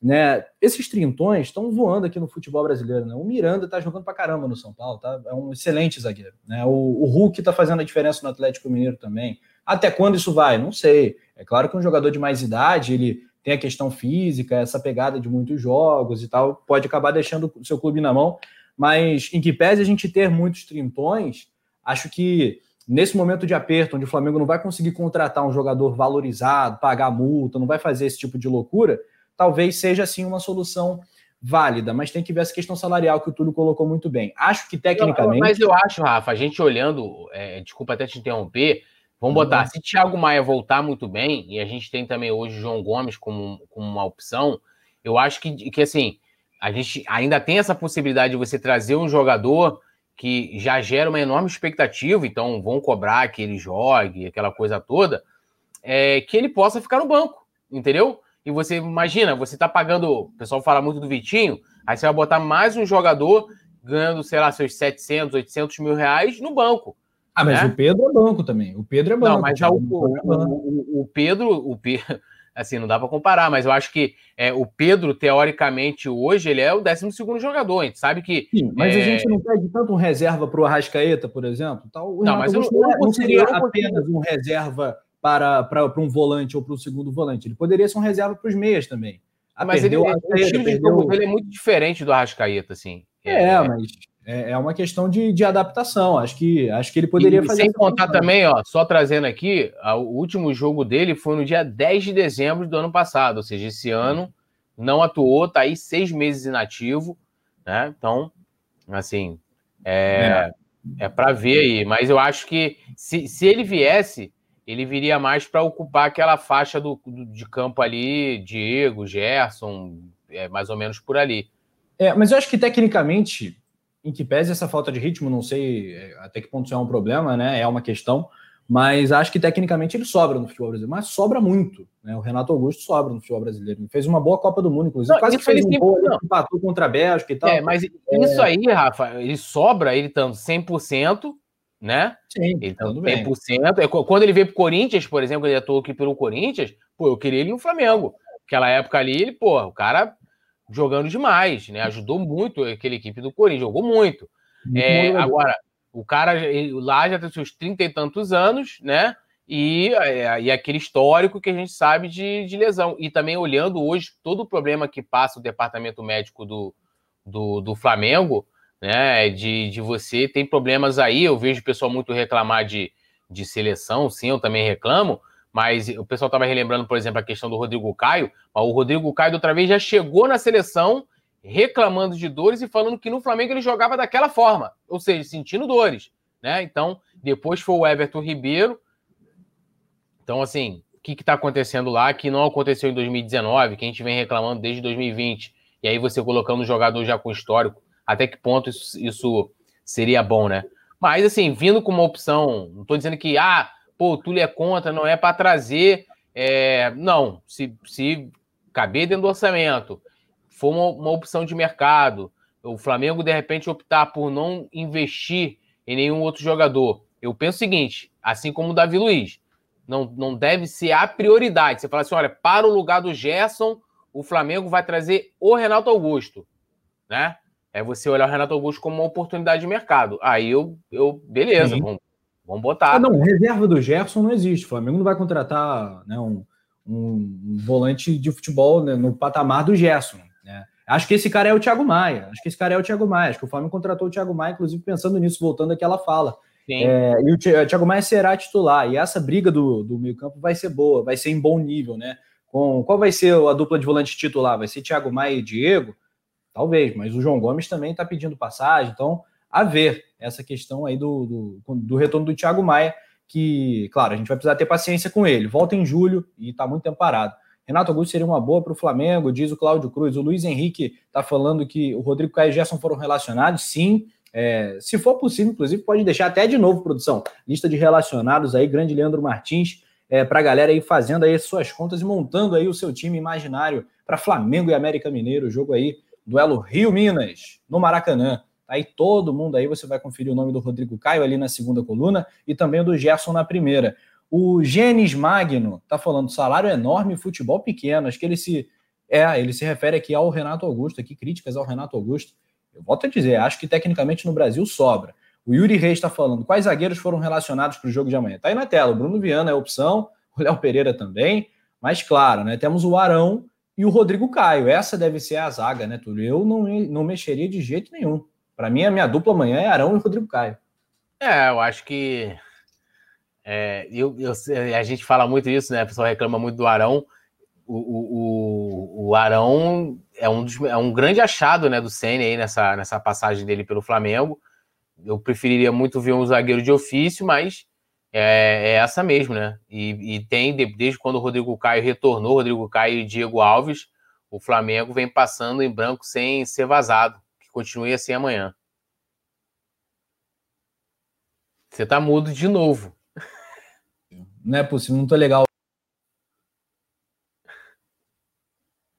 né? Esses trintões estão voando aqui no futebol brasileiro, né? O Miranda tá jogando pra caramba no São Paulo, tá? É um excelente zagueiro, né? O, o Hulk tá fazendo a diferença no Atlético Mineiro também. Até quando isso vai? Não sei. É claro que um jogador de mais idade, ele tem a questão física, essa pegada de muitos jogos e tal, pode acabar deixando o seu clube na mão, mas em que pese a gente ter muitos trintões, acho que nesse momento de aperto, onde o Flamengo não vai conseguir contratar um jogador valorizado, pagar multa, não vai fazer esse tipo de loucura, talvez seja assim uma solução válida, mas tem que ver essa questão salarial que o Túlio colocou muito bem. Acho que tecnicamente. Mas eu acho, Rafa, a gente olhando, é, desculpa até te interromper, vamos botar, se Thiago Maia voltar muito bem, e a gente tem também hoje o João Gomes como, como uma opção, eu acho que, que assim, a gente ainda tem essa possibilidade de você trazer um jogador que já gera uma enorme expectativa, então vão cobrar que ele jogue, aquela coisa toda, é, que ele possa ficar no banco, entendeu? e você imagina, você tá pagando, o pessoal fala muito do Vitinho, aí você vai botar mais um jogador ganhando, sei lá, seus 700, 800 mil reais no banco. Ah, mas né? o Pedro é banco também. O Pedro é banco. Não, mas já o, o, o, o Pedro, o Pedro, [laughs] assim, não dá para comparar, mas eu acho que é, o Pedro, teoricamente, hoje, ele é o 12 jogador. A gente sabe que. Sim, mas é... a gente não pede tanto um reserva para o Arrascaeta, por exemplo. Tal. não, mas eu, eu, não seria apenas um reserva para, para, para um volante ou para um segundo volante. Ele poderia ser um reserva para os meias também. Ah, mas ele, o estilo de jogo dele é muito diferente do Arrascaeta, assim. É, é mas é, é uma questão de, de adaptação. Acho que, acho que ele poderia e, fazer. Sem contar também, ó, só trazendo aqui, o último jogo dele foi no dia 10 de dezembro do ano passado, ou seja, esse ano não atuou, tá aí seis meses inativo, né? Então, assim, é, é. é para ver aí. Mas eu acho que se, se ele viesse, ele viria mais para ocupar aquela faixa do, do, de campo ali, Diego, Gerson, é, mais ou menos por ali. É, mas eu acho que tecnicamente, em que pese essa falta de ritmo, não sei é, até que ponto isso é um problema, né? É uma questão, mas acho que tecnicamente ele sobra no futebol brasileiro, mas sobra muito. Né? O Renato Augusto sobra no futebol brasileiro. Ele fez uma boa Copa do Mundo, inclusive. Não, quase que fez um gol, ele empatou contra a Bélgica e tal. É, mas é... isso aí, Rafa, ele sobra, ele estando 100%, né? Sim, então, 100%. É, quando ele veio pro Corinthians, por exemplo, ele atuou aqui pelo Corinthians, pô, eu queria ele no Flamengo. Aquela época ali, ele, pô, o cara jogando demais, né? Ajudou muito aquela equipe do Corinthians, jogou muito. É, agora, o cara lá já tem seus trinta e tantos anos, né? E, é, e aquele histórico que a gente sabe de, de lesão. E também olhando hoje todo o problema que passa o departamento médico do, do, do Flamengo, né? De, de você tem problemas aí. Eu vejo o pessoal muito reclamar de, de seleção, sim, eu também reclamo. Mas o pessoal estava relembrando, por exemplo, a questão do Rodrigo Caio. O Rodrigo Caio, outra vez, já chegou na seleção reclamando de dores e falando que no Flamengo ele jogava daquela forma, ou seja, sentindo dores. Né? Então, depois foi o Everton Ribeiro. Então, assim, o que está acontecendo lá que não aconteceu em 2019, que a gente vem reclamando desde 2020. E aí você colocando um jogador já com histórico até que ponto isso, isso seria bom, né? Mas, assim, vindo com uma opção, não estou dizendo que, ah, pô, o Túlio é contra, não é para trazer. É, não, se, se caber dentro do orçamento, for uma, uma, opção de mercado, o Flamengo, de repente, optar por não investir em nenhum outro jogador, eu penso o seguinte, assim como o Davi Luiz, não, não deve ser a prioridade. Você fala assim, olha, para o lugar do Gerson, o Flamengo vai trazer o Renato Augusto, né? É você olhar o Renato Augusto como uma oportunidade de mercado. Aí eu, eu beleza, vamos, vamos botar. Ah, não, reserva do Gerson não existe. O Flamengo não vai contratar né, um, um, volante de futebol né, no patamar do Gerson. Né? Acho que esse cara é o Thiago Maia. Acho que esse cara é o Thiago Maia. Acho que o Flamengo contratou o Thiago Maia, inclusive pensando nisso, voltando àquela fala. É, e o Thiago Maia será titular. E essa briga do, do meio-campo vai ser boa, vai ser em bom nível, né? Com, qual vai ser a dupla de volante titular? Vai ser Thiago Maia e Diego? Talvez, mas o João Gomes também está pedindo passagem, então a ver essa questão aí do, do, do, retorno do Thiago Maia, que, claro, a gente vai precisar ter paciência com ele. Volta em julho e está muito tempo parado. Renato Augusto seria uma boa para o Flamengo, diz o Cláudio Cruz. O Luiz Henrique está falando que o Rodrigo Caio e Gerson foram relacionados, sim. É, se for possível, inclusive, pode deixar até de novo, produção. Lista de relacionados aí, grande Leandro Martins, é, para a galera aí fazendo aí suas contas e montando aí o seu time imaginário para Flamengo e América Mineiro, o jogo aí, duelo Rio-Minas, no Maracanã. Aí todo mundo aí, você vai conferir o nome do Rodrigo Caio ali na segunda coluna e também do Gerson na primeira. O Gênesis Magno tá falando salário enorme, futebol pequeno. Acho que ele se é, ele se refere aqui ao Renato Augusto, aqui críticas ao Renato Augusto. Eu volto a dizer, acho que tecnicamente no Brasil sobra. O Yuri Reis está falando quais zagueiros foram relacionados para o jogo de amanhã. Tá aí na tela. O Bruno Viana é opção, o Léo Pereira também. Mas claro, né? Temos o Arão e o Rodrigo Caio. Essa deve ser a zaga, né, Túlio? Eu não, não mexeria de jeito nenhum. Para mim, a minha dupla amanhã é Arão e Rodrigo Caio. É, eu acho que é, eu, eu, a gente fala muito isso, né? O pessoal reclama muito do Arão. O, o, o Arão é um, dos, é um grande achado né, do Senna aí nessa, nessa passagem dele pelo Flamengo. Eu preferiria muito ver um zagueiro de ofício, mas é, é essa mesmo, né? E, e, tem, desde quando o Rodrigo Caio retornou, Rodrigo Caio e Diego Alves, o Flamengo vem passando em branco sem ser vazado. Continue assim amanhã. Você tá mudo de novo. Não é possível, não tô legal.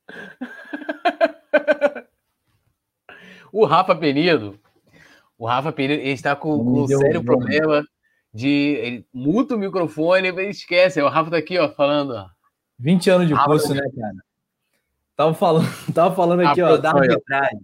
[laughs] o Rafa Penido, o Rafa Penido, ele está com, com um sério problema de. Ele muta o microfone e esquece. O Rafa tá aqui, ó, falando. Ó. 20 anos de Rafa, curso, né, cara? Tava falando, [laughs] tava falando aqui, ó, da arbitragem.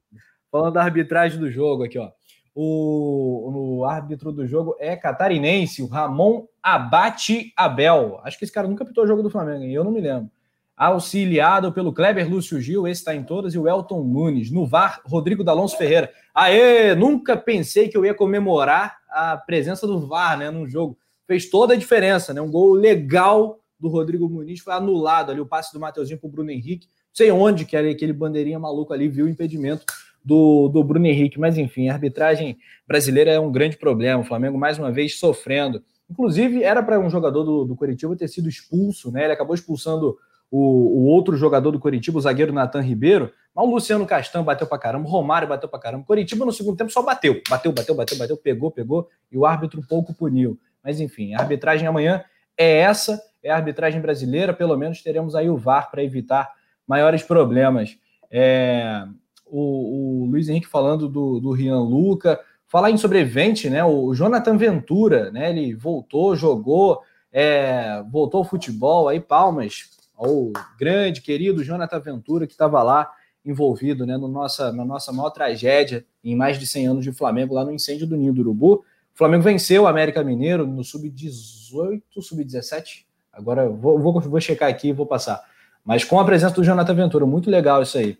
Falando da arbitragem do jogo aqui, ó. O, o árbitro do jogo é catarinense, o Ramon Abate Abel. Acho que esse cara nunca pitou o jogo do Flamengo, e eu não me lembro. Auxiliado pelo Kleber Lúcio Gil, esse está em todas, e o Elton Nunes. No VAR, Rodrigo D'Alonso Ferreira. Aê, nunca pensei que eu ia comemorar a presença do VAR né, num jogo. Fez toda a diferença, né? Um gol legal do Rodrigo Muniz foi anulado ali, o passe do Mateuzinho para o Bruno Henrique. Não sei onde que era aquele bandeirinha maluco ali, viu o impedimento do, do Bruno Henrique. Mas, enfim, a arbitragem brasileira é um grande problema. O Flamengo, mais uma vez, sofrendo. Inclusive, era para um jogador do, do Curitiba ter sido expulso, né? Ele acabou expulsando o, o outro jogador do Curitiba, o zagueiro Natan Ribeiro. Mas o Luciano Castan bateu para caramba, o Romário bateu para caramba. Curitiba, no segundo tempo, só bateu. Bateu, bateu, bateu, bateu, pegou, pegou. E o árbitro pouco puniu. Mas, enfim, a arbitragem amanhã é essa, é a arbitragem brasileira. Pelo menos teremos aí o VAR para evitar maiores problemas. É, o, o Luiz Henrique falando do, do Rian Luca, falar em sobrevivente, né? O Jonathan Ventura, né? Ele voltou, jogou, é, voltou ao futebol, aí palmas ao grande, querido Jonathan Ventura, que estava lá envolvido né, no nossa, na nossa maior tragédia em mais de 100 anos de Flamengo, lá no incêndio do Ninho do Urubu. O Flamengo venceu o América Mineiro no sub-18, sub-17. Agora vou, vou, vou checar aqui e vou passar. Mas com a presença do Jonathan Ventura, muito legal isso aí.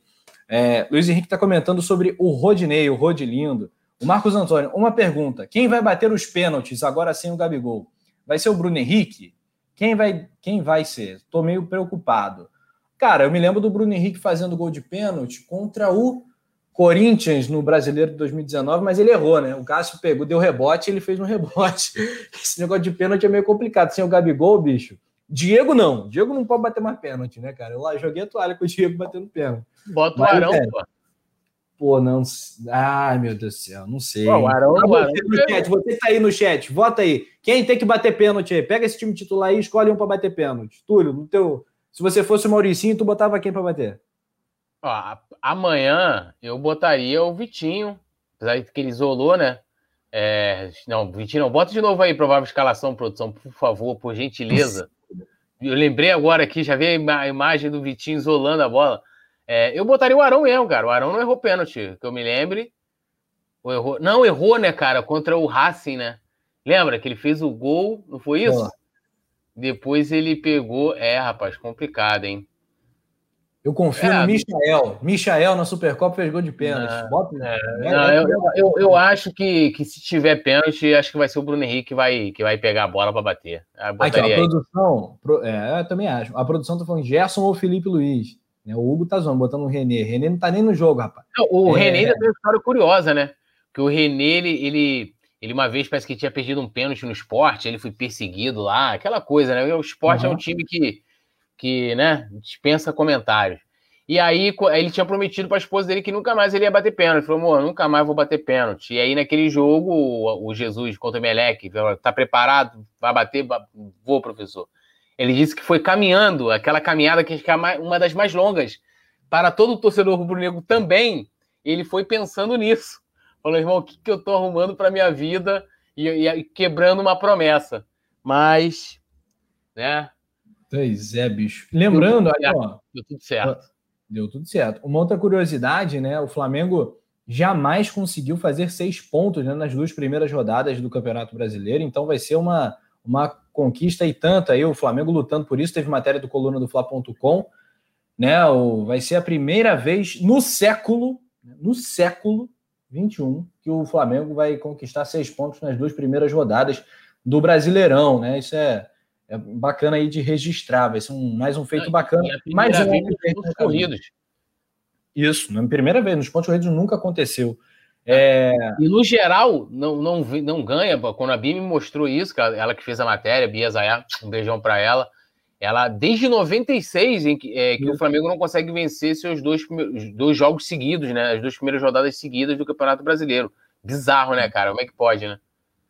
É, Luiz Henrique está comentando sobre o Rodinei, o Rodilindo. O Marcos Antônio, uma pergunta: quem vai bater os pênaltis agora sem o Gabigol? Vai ser o Bruno Henrique? Quem vai, quem vai ser? Estou meio preocupado. Cara, eu me lembro do Bruno Henrique fazendo gol de pênalti contra o Corinthians no Brasileiro de 2019, mas ele errou, né? O Cássio pegou, deu rebote, ele fez um rebote. [laughs] Esse negócio de pênalti é meio complicado. Sem o Gabigol, bicho, Diego não. Diego não pode bater mais pênalti, né, cara? Eu lá joguei a toalha com o Diego batendo pênalti. Bota o Arão, é, pô. Pô, não. Ai, meu Deus do céu, não sei. Pô, o Arão, o Arão, no chat, você tá aí no chat, vota aí. Quem tem que bater pênalti aí? Pega esse time titular aí e escolhe um para bater pênalti. Túlio, no teu. Se você fosse o Mauricinho, tu botava quem para bater? Ó, amanhã eu botaria o Vitinho, apesar de que ele isolou, né? É, não, Vitinho, não. Bota de novo aí, provável escalação, produção, por favor, por gentileza. Eu lembrei agora aqui, já vi a imagem do Vitinho isolando a bola. É, eu botaria o Arão mesmo, cara. O Arão não errou pênalti, que eu me lembre. Ou errou... Não, errou, né, cara? Contra o Racing, né? Lembra que ele fez o gol, não foi isso? Depois ele pegou. É, rapaz, complicado, hein? Eu confio é, no Michael. Michael na Supercopa fez gol de pênalti. Não, Bota, é, não, eu, eu, eu, acho que, que se tiver pênalti, acho que vai ser o Bruno Henrique que vai, que vai pegar a bola para bater. Aqui, a produção, pro, é, eu também acho. A produção tá falando Gerson ou Felipe Luiz. Né? O Hugo tá zoando, botando o René. René não tá nem no jogo, rapaz. o é... René ainda tem uma história curiosa, né? Que o René, ele, ele, ele uma vez parece que tinha perdido um pênalti no esporte, ele foi perseguido lá, aquela coisa, né? O esporte uhum. é um time que, que né, dispensa comentários. E aí ele tinha prometido para a esposa dele que nunca mais ele ia bater pênalti. Ele falou, amor, nunca mais vou bater pênalti. E aí naquele jogo, o, Jesus contra o Meleque, tá preparado? Vai bater? Vou, professor. Ele disse que foi caminhando, aquela caminhada que é uma das mais longas. Para todo o torcedor rubro-negro também, ele foi pensando nisso. Falou, irmão, o que, que eu tô arrumando para minha vida? E, e, quebrando uma promessa. Mas, né? Pois é, bicho. Lembrando, aí, ó. Deu tudo certo Deu tudo certo. Uma outra curiosidade, né? O Flamengo jamais conseguiu fazer seis pontos né, nas duas primeiras rodadas do Campeonato Brasileiro, então vai ser uma, uma conquista e tanta aí, o Flamengo lutando por isso. Teve matéria do coluna do Fla.com, né? O, vai ser a primeira vez no século, no século 21, que o Flamengo vai conquistar seis pontos nas duas primeiras rodadas do Brasileirão, né? Isso é é bacana aí de registrar, vai ser um, mais um feito bacana. mais um pontos corridos. Isso, na primeira vez, nos pontos corridos nunca aconteceu. É... E no geral, não, não, não ganha. Quando a Bia me mostrou isso, ela que fez a matéria, Bia Zayá, um beijão para ela. Ela, desde 96, em que, é, que o Flamengo não consegue vencer seus dois, dois jogos seguidos, né? As duas primeiras rodadas seguidas do Campeonato Brasileiro. Bizarro, né, cara? Como é que pode, né?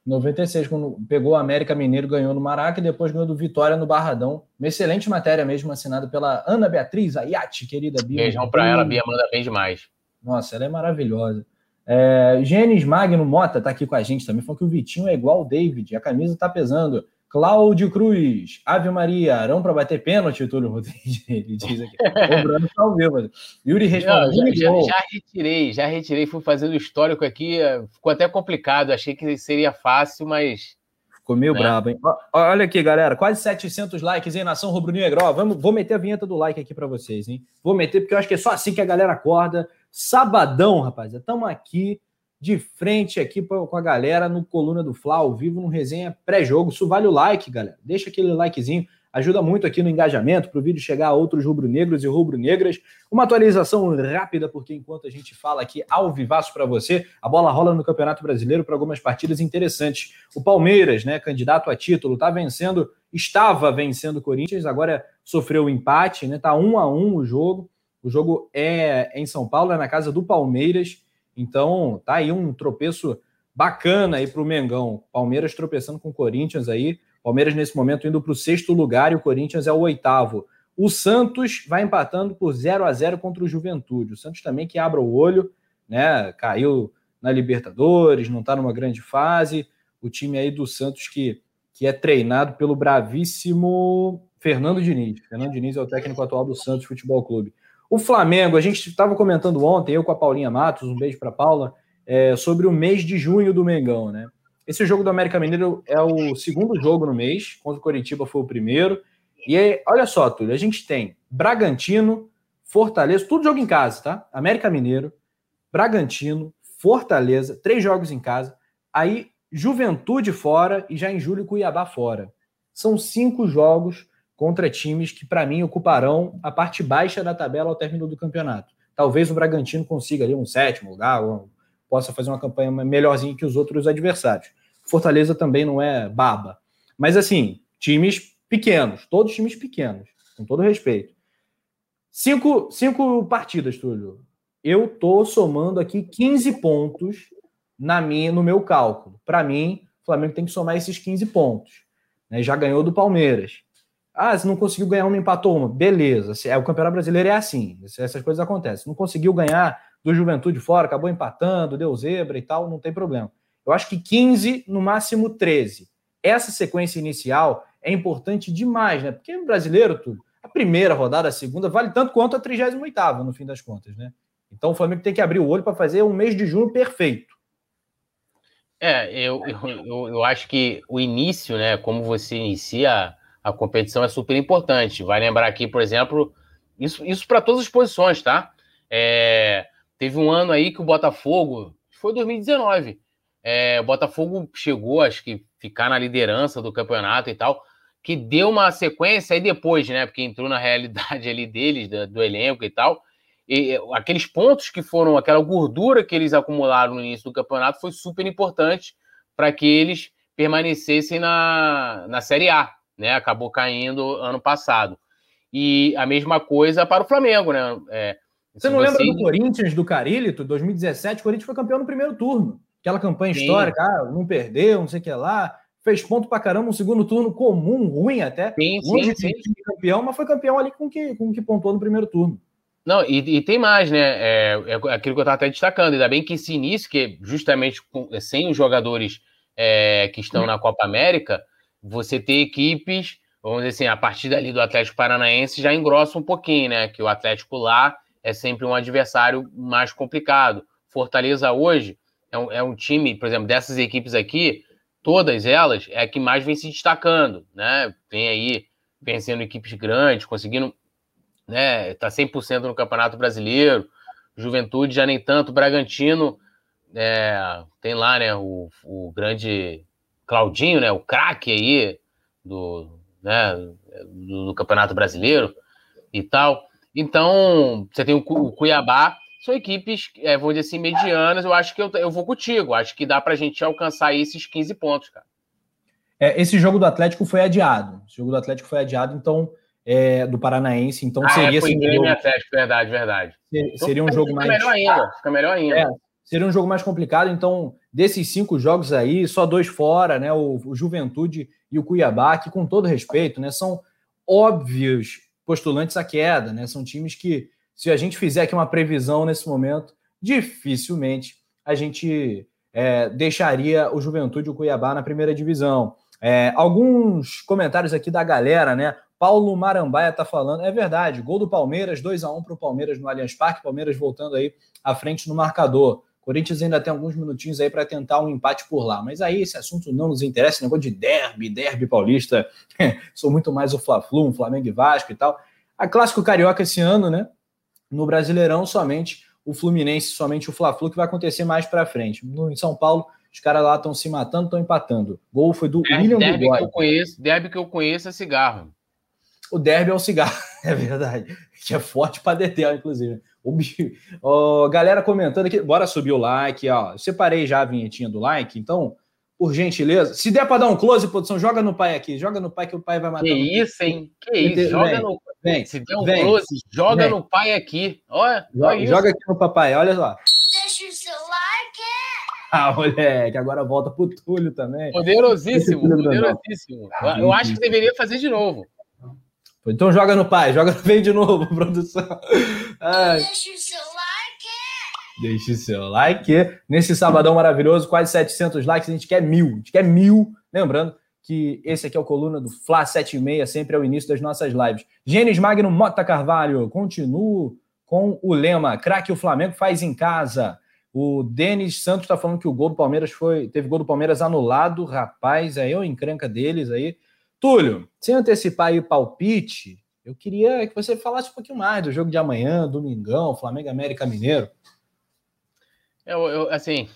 96, quando pegou o América Mineiro, ganhou no Maraca e depois ganhou do Vitória no Barradão. Uma excelente matéria mesmo, assinada pela Ana Beatriz Ayati, querida Bia. Beijão pra ela, Bia manda bem demais. Nossa, ela é maravilhosa. É, Gênesis Magno Mota tá aqui com a gente também, falou que o Vitinho é igual o David, a camisa tá pesando. Cláudio Cruz, Ave Maria, Arão para bater pênalti, Túlio Rodrigues, [laughs] ele diz aqui. Cobrando tá ao vivo. Yuri respondeu. Já, já, já, retirei, já retirei, fui fazendo histórico aqui, ficou até complicado, achei que seria fácil, mas... Ficou meio né? brabo, hein? Olha aqui, galera, quase 700 likes em Nação Rubro Negro. Vamos, vou meter a vinheta do like aqui para vocês, hein? Vou meter porque eu acho que é só assim que a galera acorda. Sabadão, rapaziada, estamos aqui de frente aqui com a galera no Coluna do Fla, ao vivo, no resenha pré-jogo. Isso vale o like, galera. Deixa aquele likezinho, ajuda muito aqui no engajamento para o vídeo chegar a outros rubro-negros e rubro-negras. Uma atualização rápida, porque enquanto a gente fala aqui ao vivaço para você, a bola rola no Campeonato Brasileiro para algumas partidas interessantes. O Palmeiras, né, candidato a título, está vencendo, estava vencendo o Corinthians, agora sofreu o empate, né? Tá um a um o jogo. O jogo é em São Paulo, é na casa do Palmeiras. Então, tá aí um tropeço bacana aí para o Mengão. Palmeiras tropeçando com o Corinthians aí. Palmeiras, nesse momento, indo para o sexto lugar e o Corinthians é o oitavo. O Santos vai empatando por 0 a 0 contra o Juventude. O Santos também que abre o olho, né? Caiu na Libertadores, não está numa grande fase. O time aí do Santos que, que é treinado pelo bravíssimo Fernando Diniz. Fernando Diniz é o técnico atual do Santos Futebol Clube. O Flamengo, a gente estava comentando ontem, eu com a Paulinha Matos, um beijo para Paula, é, sobre o mês de junho do Mengão, né? Esse jogo do América Mineiro é o segundo jogo no mês, contra o Coritiba foi o primeiro. E aí, olha só, Túlio, a gente tem Bragantino, Fortaleza, tudo jogo em casa, tá? América Mineiro, Bragantino, Fortaleza, três jogos em casa. Aí, Juventude fora e já em julho Cuiabá fora. São cinco jogos contra times que, para mim, ocuparão a parte baixa da tabela ao término do campeonato. Talvez o Bragantino consiga ali um sétimo lugar, ou possa fazer uma campanha melhorzinha que os outros adversários. Fortaleza também não é baba. Mas, assim, times pequenos, todos times pequenos, com todo respeito. Cinco, cinco partidas, Túlio. Eu tô somando aqui 15 pontos na minha, no meu cálculo. Para mim, o Flamengo tem que somar esses 15 pontos. Né? Já ganhou do Palmeiras. Ah, se não conseguiu ganhar uma, empatou uma. Beleza. É, o Campeonato Brasileiro é assim. Essas coisas acontecem. Não conseguiu ganhar do Juventude fora, acabou empatando, deu zebra e tal, não tem problema. Eu acho que 15, no máximo 13. Essa sequência inicial é importante demais, né? Porque brasileiro, tudo, a primeira rodada, a segunda, vale tanto quanto a 38 no fim das contas, né? Então o Flamengo tem que abrir o olho para fazer um mês de junho perfeito. É, eu, eu, eu acho que o início, né? Como você inicia a competição é super importante. Vai lembrar aqui, por exemplo, Isso, isso para todas as posições, tá? É, teve um ano aí que o Botafogo, foi 2019, é, o Botafogo chegou, acho que, ficar na liderança do campeonato e tal, que deu uma sequência aí depois, né? Porque entrou na realidade ali deles, do, do elenco e tal. E aqueles pontos que foram, aquela gordura que eles acumularam no início do campeonato foi super importante para que eles permanecessem na, na Série A, né? Acabou caindo ano passado. E a mesma coisa para o Flamengo, né? É, você não lembra do Corinthians, do Carilito? 2017, o Corinthians foi campeão no primeiro turno. Aquela campanha Sim. histórica, ah, não perdeu, não sei o que lá. Fez ponto pra caramba, um segundo turno comum, ruim até. Sim, sim, de sim. campeão, mas foi campeão ali com que, com que pontuou no primeiro turno. Não, e, e, tem mais, né? É, é aquilo que eu estava até destacando. Ainda bem que esse início, que justamente com, sem os jogadores é, que estão na Copa América, você ter equipes, vamos dizer assim, a partir dali do Atlético Paranaense já engrossa um pouquinho, né? Que o Atlético lá é sempre um adversário mais complicado. Fortaleza hoje é um, é um time, por exemplo, dessas equipes aqui, todas elas é a que mais vem se destacando, né? Tem aí vencendo equipes grandes, conseguindo né? Tá 100% no Campeonato Brasileiro. Juventude já nem tanto. Bragantino é, tem lá, né? O, o grande Claudinho, né? O craque aí do, né? Do, do, Campeonato Brasileiro e tal. Então, você tem o, o Cuiabá. São equipes, é, vou dizer assim, medianas. Eu acho que eu, eu vou contigo. Acho que dá pra gente alcançar esses 15 pontos, cara. É, esse jogo do Atlético foi adiado. Esse jogo do Atlético foi adiado, então é, do Paranaense, então ah, seria. É, foi jogo... Atlético, verdade, verdade. Seria, então, seria um jogo mais. Fica melhor ainda, fica melhor ainda. É, seria um jogo mais complicado, então, desses cinco jogos aí, só dois fora, né? O, o Juventude e o Cuiabá, que, com todo respeito, né, são óbvios postulantes à queda, né? São times que, se a gente fizer aqui uma previsão nesse momento, dificilmente a gente é, deixaria o Juventude e o Cuiabá na primeira divisão. É, alguns comentários aqui da galera, né? Paulo Marambaia está falando, é verdade, gol do Palmeiras, 2 a 1 para o Palmeiras no Allianz Parque, Palmeiras voltando aí à frente no marcador. Corinthians ainda tem alguns minutinhos aí para tentar um empate por lá, mas aí esse assunto não nos interessa, negócio de derby, derby paulista, [laughs] sou muito mais o Fla-Flu, um Flamengo e Vasco e tal. A clássico carioca esse ano, né? No Brasileirão somente o Fluminense, somente o Fla-Flu que vai acontecer mais para frente. No em São Paulo os caras lá estão se matando, estão empatando. Gol foi do é, William derby que eu conheço, derby que eu conheço é cigarro. O derby é o cigarro, [laughs] é verdade. Que é forte para deter, inclusive. O oh, galera comentando aqui, bora subir o like, ó. Separei já a vinhetinha do like, então, por gentileza, se der para dar um close, produção, joga no pai aqui, joga no pai que o pai vai matar. Que isso, hein? Que isso, joga vem, no vem, Se der um vem, close, joga vem. no pai aqui. Olha, joga, joga aqui no papai, olha lá. Deixa o seu like. Ah, moleque, agora volta pro Túlio também. Poderosíssimo, poderosíssimo. Eu acho que deveria fazer de novo. Então joga no pai, joga [laughs] vem de novo, produção. Ai. Deixe o seu like. Deixe o seu like. Nesse sabadão maravilhoso, quase 700 likes, a gente quer mil. A gente quer mil. Lembrando que esse aqui é o coluna do Fla 76, sempre é o início das nossas lives. Gênesis Magno Mota Carvalho, continuo com o lema: craque o Flamengo faz em casa. O Denis Santos está falando que o gol do Palmeiras foi. Teve gol do Palmeiras anulado, rapaz. Aí é eu encrenca deles aí. Túlio, sem antecipar aí o palpite, eu queria que você falasse um pouquinho mais do jogo de amanhã, domingão, Flamengo América Mineiro. Eu, eu assim,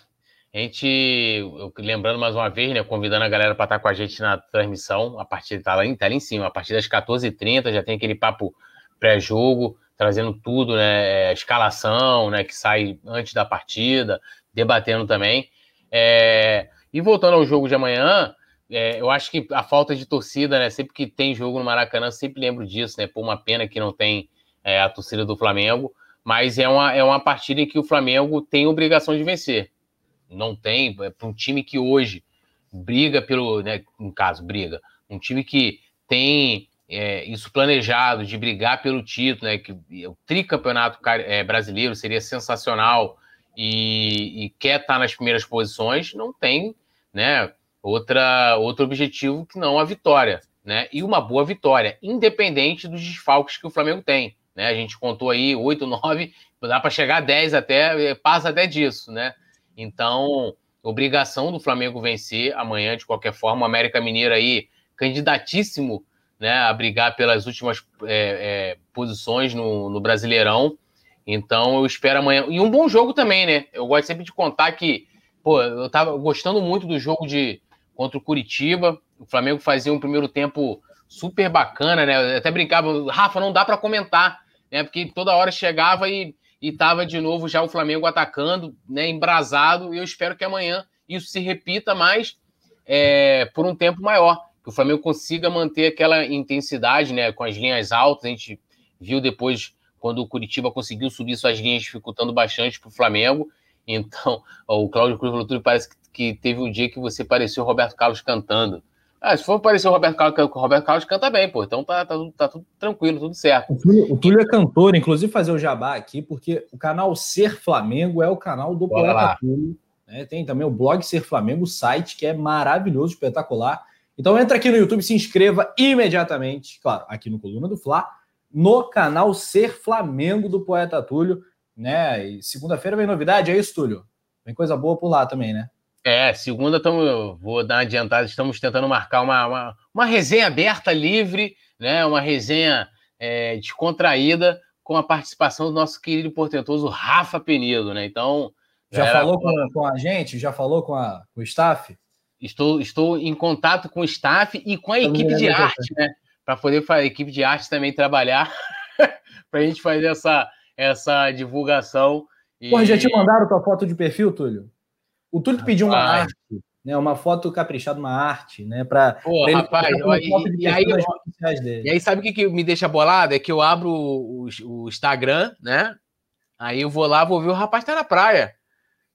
a gente, eu, lembrando mais uma vez, né, convidando a galera para estar com a gente na transmissão, a partir tá lá, tá lá em cima, a partir das 14h30 já tem aquele papo pré-jogo, trazendo tudo, né, é, escalação, né, que sai antes da partida, debatendo também. É, e voltando ao jogo de amanhã, é, eu acho que a falta de torcida, né? Sempre que tem jogo no Maracanã, sempre lembro disso, né? Por uma pena que não tem é, a torcida do Flamengo, mas é uma, é uma partida em que o Flamengo tem obrigação de vencer. Não tem, é para um time que hoje briga pelo, né, no caso, briga, um time que tem é, isso planejado de brigar pelo título, né, que o tricampeonato é, brasileiro seria sensacional e, e quer estar nas primeiras posições, não tem, né? Outra, outro objetivo que não a vitória, né? E uma boa vitória, independente dos desfalques que o Flamengo tem, né? A gente contou aí 8, 9, [laughs] dá para chegar a 10 até, eh, passa até disso, né? Então, obrigação do Flamengo vencer amanhã de qualquer forma, o América Mineiro aí candidatíssimo, né, a brigar pelas últimas é, é, posições no, no Brasileirão. Então eu espero amanhã. E um bom jogo também, né? Eu gosto sempre de contar que, pô, eu tava gostando muito do jogo de contra o Curitiba. O Flamengo fazia um primeiro tempo super bacana, né? Eu até brincava, Rafa, não dá para comentar, né? Porque toda hora chegava e, e tava de novo já o Flamengo atacando, né? Embrasado. E eu espero que amanhã isso se repita mais é, por um tempo maior. Que o Flamengo consiga manter aquela intensidade, né? Com as linhas altas. A gente viu depois quando o Curitiba conseguiu subir suas linhas, dificultando bastante para o Flamengo. Então, [laughs] o Cláudio Cruz falou tudo, parece que teve um dia que você pareceu o Roberto Carlos cantando. Ah, se for parecer o Roberto Carlos, o Roberto Carlos canta bem, pô. Então tá, tá, tá tudo tranquilo, tudo certo. O Túlio, o Túlio, é cantor, inclusive fazer o jabá aqui, porque o canal Ser Flamengo é o canal do Bora Poeta. Túlio. Né? Tem também o blog Ser Flamengo, o site, que é maravilhoso, espetacular. Então entra aqui no YouTube, se inscreva imediatamente, claro, aqui no Coluna do Fla, no canal Ser Flamengo do Poeta Túlio, né? E segunda-feira vem novidade, é isso, Túlio? Vem coisa boa por lá também, né? É, segunda estamos, vou dar uma adiantada, estamos tentando marcar uma, uma, uma resenha aberta, livre, né? Uma resenha é, descontraída com a participação do nosso querido e portentoso Rafa Penido, né? Então. Já falou com, com, a gente? Já falou com, a, com o staff? Estou, estou em contato com o staff e com a equipe de arte, né? para poder a equipe de arte também trabalhar, [laughs] para a gente fazer essa, essa divulgação. E... Porra, já te mandaram tua foto de perfil, Túlio? O Túlio pediu uma arte, né? Uma foto caprichada, uma arte, né? Para ele rapaz, e, e, aí, e aí, sabe o que, que me deixa bolado? É que eu abro o, o, Instagram, né? Aí eu vou lá, vou ver o rapaz tá na praia.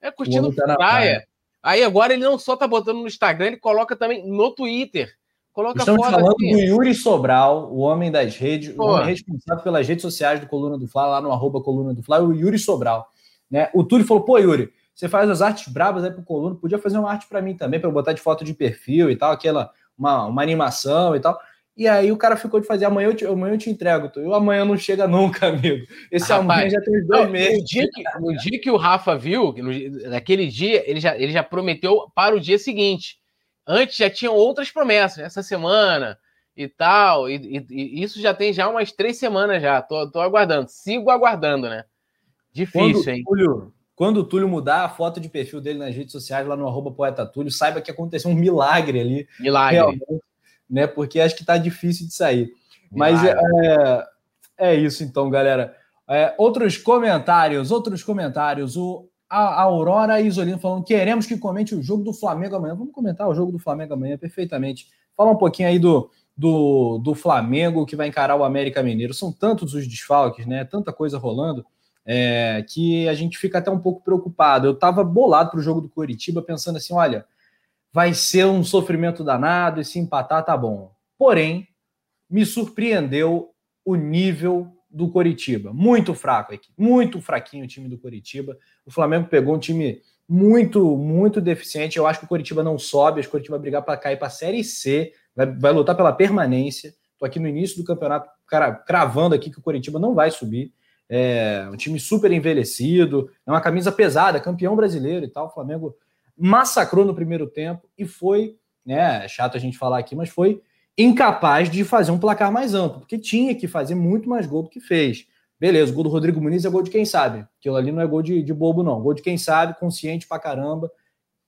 É curtindo tá praia. praia. Aí agora ele não só tá botando no Instagram, ele coloca também no Twitter. Coloca Estamos falando assim. do Yuri Sobral, o homem das redes, Pô. o homem responsável pelas redes sociais do Coluna do Fla, lá no arroba Coluna do Fla, o Yuri Sobral. Né? O Túlio falou, pô, Yuri, você faz as artes brabas aí pro Coluna, podia fazer uma arte para mim também, para eu botar de foto de perfil e tal, aquela, uma, uma animação e tal. E aí o cara ficou de fazer, amanhã eu te, amanhã eu te entrego. E o amanhã não chega [laughs] nunca, amigo. Esse Rapaz, amanhã já tem dois meses. No dia, que, no dia que o Rafa viu, no, naquele dia, ele já, ele já prometeu para o dia seguinte. Antes já tinham outras promessas, essa semana, e tal. E, e, e, isso já tem já umas três semanas já. Tô, tô aguardando. Sigo aguardando, né? Difícil, quando, hein? Túlio, quando o Túlio mudar a foto de perfil dele nas redes sociais, lá no arroba poeta Túlio, saiba que aconteceu um milagre ali. Milagre. Né? Porque acho que tá difícil de sair. Mas é, é, isso então, galera. É, outros comentários, outros comentários. O a Aurora Isolino falando: queremos que comente o jogo do Flamengo amanhã. Vamos comentar o jogo do Flamengo amanhã perfeitamente. Fala um pouquinho aí do, do, do Flamengo que vai encarar o América Mineiro. São tantos os desfalques, né? Tanta coisa rolando. É, que a gente fica até um pouco preocupado. Eu estava bolado para o jogo do Curitiba, pensando assim: olha, vai ser um sofrimento danado, e se empatar tá bom. Porém, me surpreendeu o nível do Coritiba. Muito fraco aqui, muito fraquinho o time do Coritiba. O Flamengo pegou um time muito, muito deficiente. Eu acho que o Coritiba não sobe, acho que o Coritiba vai brigar para cair para a Série C, vai, vai lutar pela permanência. Estou aqui no início do campeonato, cara, cravando aqui que o Coritiba não vai subir. É um time super envelhecido, é uma camisa pesada, campeão brasileiro e tal. O Flamengo massacrou no primeiro tempo e foi, né? É chato a gente falar aqui, mas foi incapaz de fazer um placar mais amplo, porque tinha que fazer muito mais gol do que fez. Beleza, o gol do Rodrigo Muniz é gol de quem sabe. Aquilo ali não é gol de, de bobo, não. Gol de quem sabe, consciente pra caramba.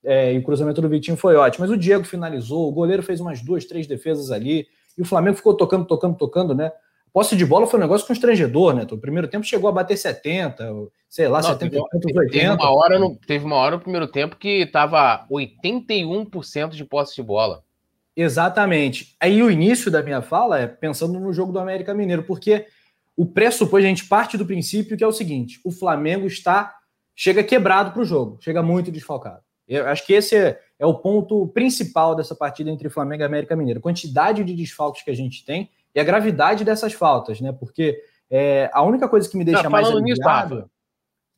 É, e o cruzamento do Vitinho foi ótimo. Mas o Diego finalizou, o goleiro fez umas duas, três defesas ali. E o Flamengo ficou tocando, tocando, tocando, né? Posse de bola foi um negócio constrangedor, né? O primeiro tempo chegou a bater 70, sei lá, não, 70, teve, 80. Teve uma, hora no, teve uma hora no primeiro tempo que tava 81% de posse de bola. Exatamente. Aí o início da minha fala é pensando no jogo do América Mineiro, porque o pressuposto, a gente parte do princípio que é o seguinte: o Flamengo está chega quebrado para o jogo, chega muito desfalcado. Eu acho que esse é, é, o ponto principal dessa partida entre Flamengo e América Mineiro. A quantidade de desfalques que a gente tem e a gravidade dessas faltas, né? Porque é, a única coisa que me deixa tá, mais aliviado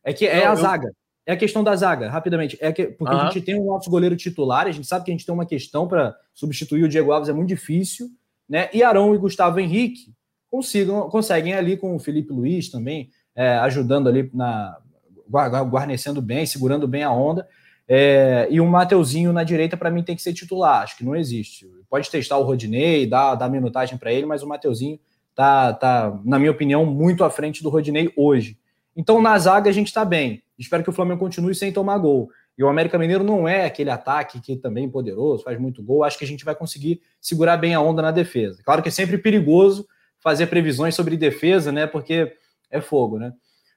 é que é a zaga. É a questão da zaga, rapidamente. É que, porque uhum. a gente tem o nosso goleiro titular, a gente sabe que a gente tem uma questão para substituir o Diego Alves, é muito difícil, né? E Arão e Gustavo Henrique consigam, conseguem ali com o Felipe Luiz também, é, ajudando ali na. guarnecendo bem, segurando bem a onda. É, e o Mateuzinho na direita, para mim, tem que ser titular. Acho que não existe. Pode testar o Rodinei, dar, dar minutagem para ele, mas o Mateuzinho tá, tá, na minha opinião, muito à frente do Rodinei hoje. Então, na zaga, a gente está bem. Espero que o Flamengo continue sem tomar gol. E o América Mineiro não é aquele ataque que também é poderoso, faz muito gol. Acho que a gente vai conseguir segurar bem a onda na defesa. Claro que é sempre perigoso fazer previsões sobre defesa, né? Porque é fogo, né?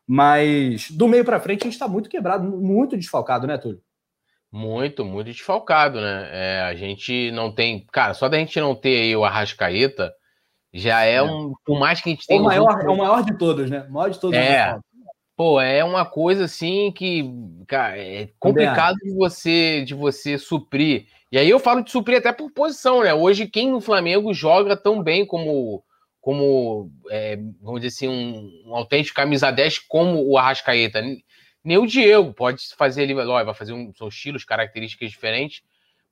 Mas do meio para frente a gente está muito quebrado, muito desfalcado, né, Túlio? Muito, muito desfalcado, né? É, a gente não tem. Cara, só da gente não ter aí o Arrascaeta já é, é. um. Por mais que a gente tenha. O maior, É o maior de todos, né? O maior de todos. É. Pô, é uma coisa assim que, cara, é complicado de você, de você suprir. E aí eu falo de suprir até por posição, né? Hoje, quem no Flamengo joga tão bem como, como é, vamos dizer assim, um, um, autêntico camisa 10 como o Arrascaeta? Nem o Diego pode fazer ele, vai fazer um, são estilos, características diferentes,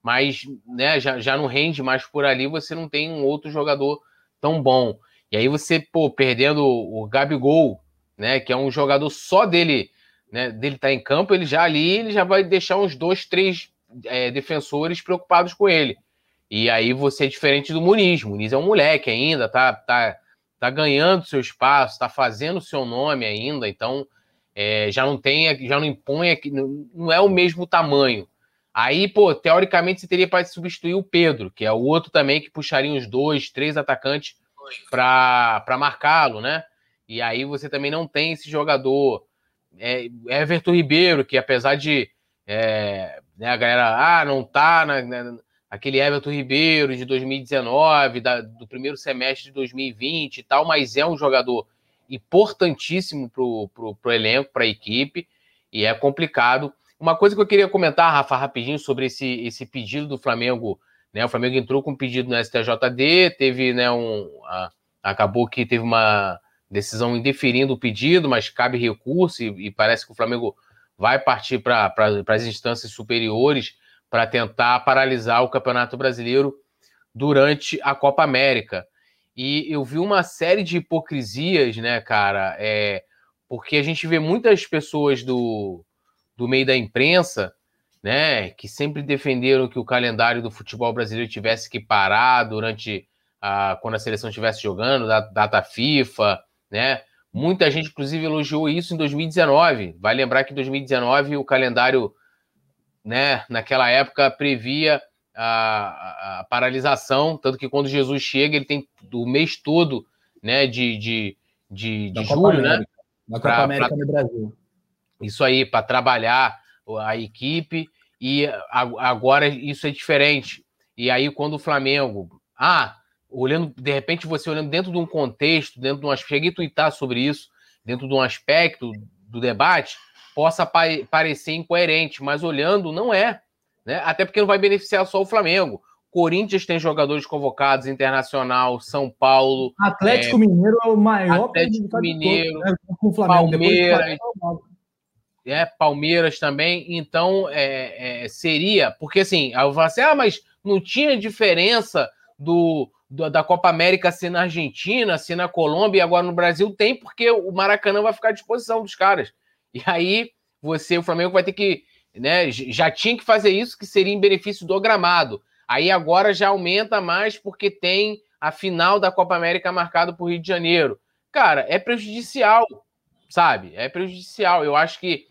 mas né, já, já não rende mais por ali, você não tem um outro jogador tão bom. E aí você, pô, perdendo o Gabigol, né? Que é um jogador só dele, né? Dele tá em campo, ele já ali, ele já vai deixar uns dois, três é, defensores preocupados com ele. E aí você é diferente do Muniz. Muniz é um moleque ainda, tá, tá, tá ganhando seu espaço, tá fazendo seu nome ainda, então é, já não tem, já não impõe, não é o mesmo tamanho. Aí, pô, teoricamente você teria para substituir o Pedro, que é o outro também que puxaria uns dois, três atacantes para marcá-lo, né? E aí você também não tem esse jogador. É, Everton Ribeiro, que apesar de é, né, a galera, ah, não tá na, na, aquele Everton Ribeiro de 2019, da, do primeiro semestre de 2020 e tal, mas é um jogador importantíssimo pro, pro elenco, para a equipe, e é complicado. Uma coisa que eu queria comentar, Rafa, rapidinho, sobre esse, esse pedido do Flamengo, né? O Flamengo entrou com um pedido no STJD, teve, né, um. A, acabou que teve uma decisão indeferindo o pedido, mas cabe recurso e, e parece que o Flamengo vai partir para pra, as instâncias superiores para tentar paralisar o Campeonato Brasileiro durante a Copa América. E eu vi uma série de hipocrisias, né, cara? É, porque a gente vê muitas pessoas do, do meio da imprensa, né, que sempre defenderam que o calendário do futebol brasileiro tivesse que parar durante a, quando a seleção estivesse jogando, data FIFA, né? Muita gente, inclusive, elogiou isso em 2019. Vai lembrar que em 2019 o calendário, né, naquela época, previa a, a, paralisação, tanto que quando Jesus chega, ele tem o mês todo né, de, de, de, de julho, né? Na Copa pra, América pra, no Brasil. Isso aí, para trabalhar a equipe, e agora isso é diferente. E aí, quando o Flamengo. Ah, olhando, de repente, você olhando dentro de um contexto, dentro de um cheguei a twittar sobre isso, dentro de um aspecto do debate, possa pa parecer incoerente, mas olhando, não é. Né? Até porque não vai beneficiar só o Flamengo. Corinthians tem jogadores convocados, Internacional, São Paulo. Atlético é, Mineiro é o maior Atlético Mineiro, todo, né? com Flamengo, Palmeiras. É, Palmeiras também. Então, é, é, seria. Porque assim, eu vou assim, ah, mas não tinha diferença do, da Copa América ser na Argentina, ser na Colômbia e agora no Brasil tem, porque o Maracanã vai ficar à disposição dos caras. E aí você, o Flamengo vai ter que, né, já tinha que fazer isso, que seria em benefício do gramado. Aí agora já aumenta mais porque tem a final da Copa América marcada por Rio de Janeiro. Cara, é prejudicial, sabe? É prejudicial. Eu acho que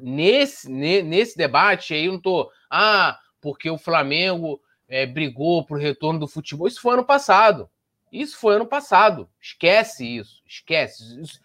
nesse, nesse debate aí eu não tô, ah, porque o Flamengo é, brigou para o retorno do futebol. Isso foi ano passado. Isso foi ano passado. Esquece isso. Esquece. Isso,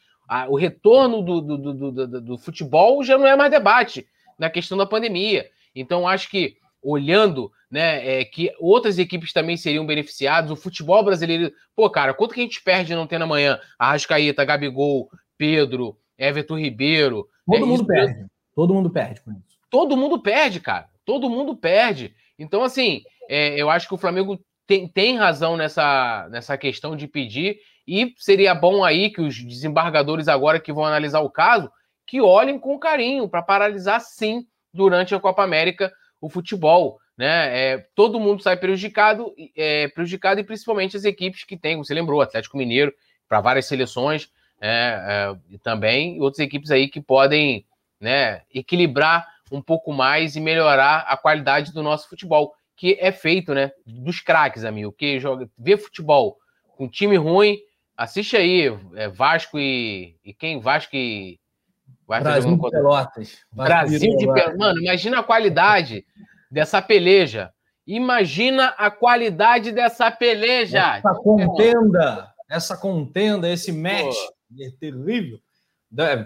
o retorno do, do, do, do, do futebol já não é mais debate na questão da pandemia. Então, acho que olhando né, é, que outras equipes também seriam beneficiadas, o futebol brasileiro. Pô, cara, quanto que a gente perde não tem amanhã? Arrascaeta, Gabigol, Pedro, Everton Ribeiro. Todo é, mundo isso, perde. Todo mundo perde com isso. Todo mundo perde, cara. Todo mundo perde. Então, assim, é, eu acho que o Flamengo tem, tem razão nessa, nessa questão de pedir, e seria bom aí que os desembargadores, agora que vão analisar o caso, que olhem com carinho para paralisar, sim, durante a Copa América, o futebol. Né? É, todo mundo sai prejudicado, é, prejudicado, e principalmente as equipes que têm, você lembrou, Atlético Mineiro, para várias seleções, é, é, e também outras equipes aí que podem né, equilibrar um pouco mais e melhorar a qualidade do nosso futebol que é feito, né? Dos craques, amigo, que joga, vê futebol com time ruim, assiste aí é, Vasco e, e quem? Vasco e Brasil de Pelotas. Brasil de Pelotas. Mano, imagina a qualidade dessa peleja. Imagina a qualidade dessa peleja. Essa contenda, essa contenda, esse match é terrível.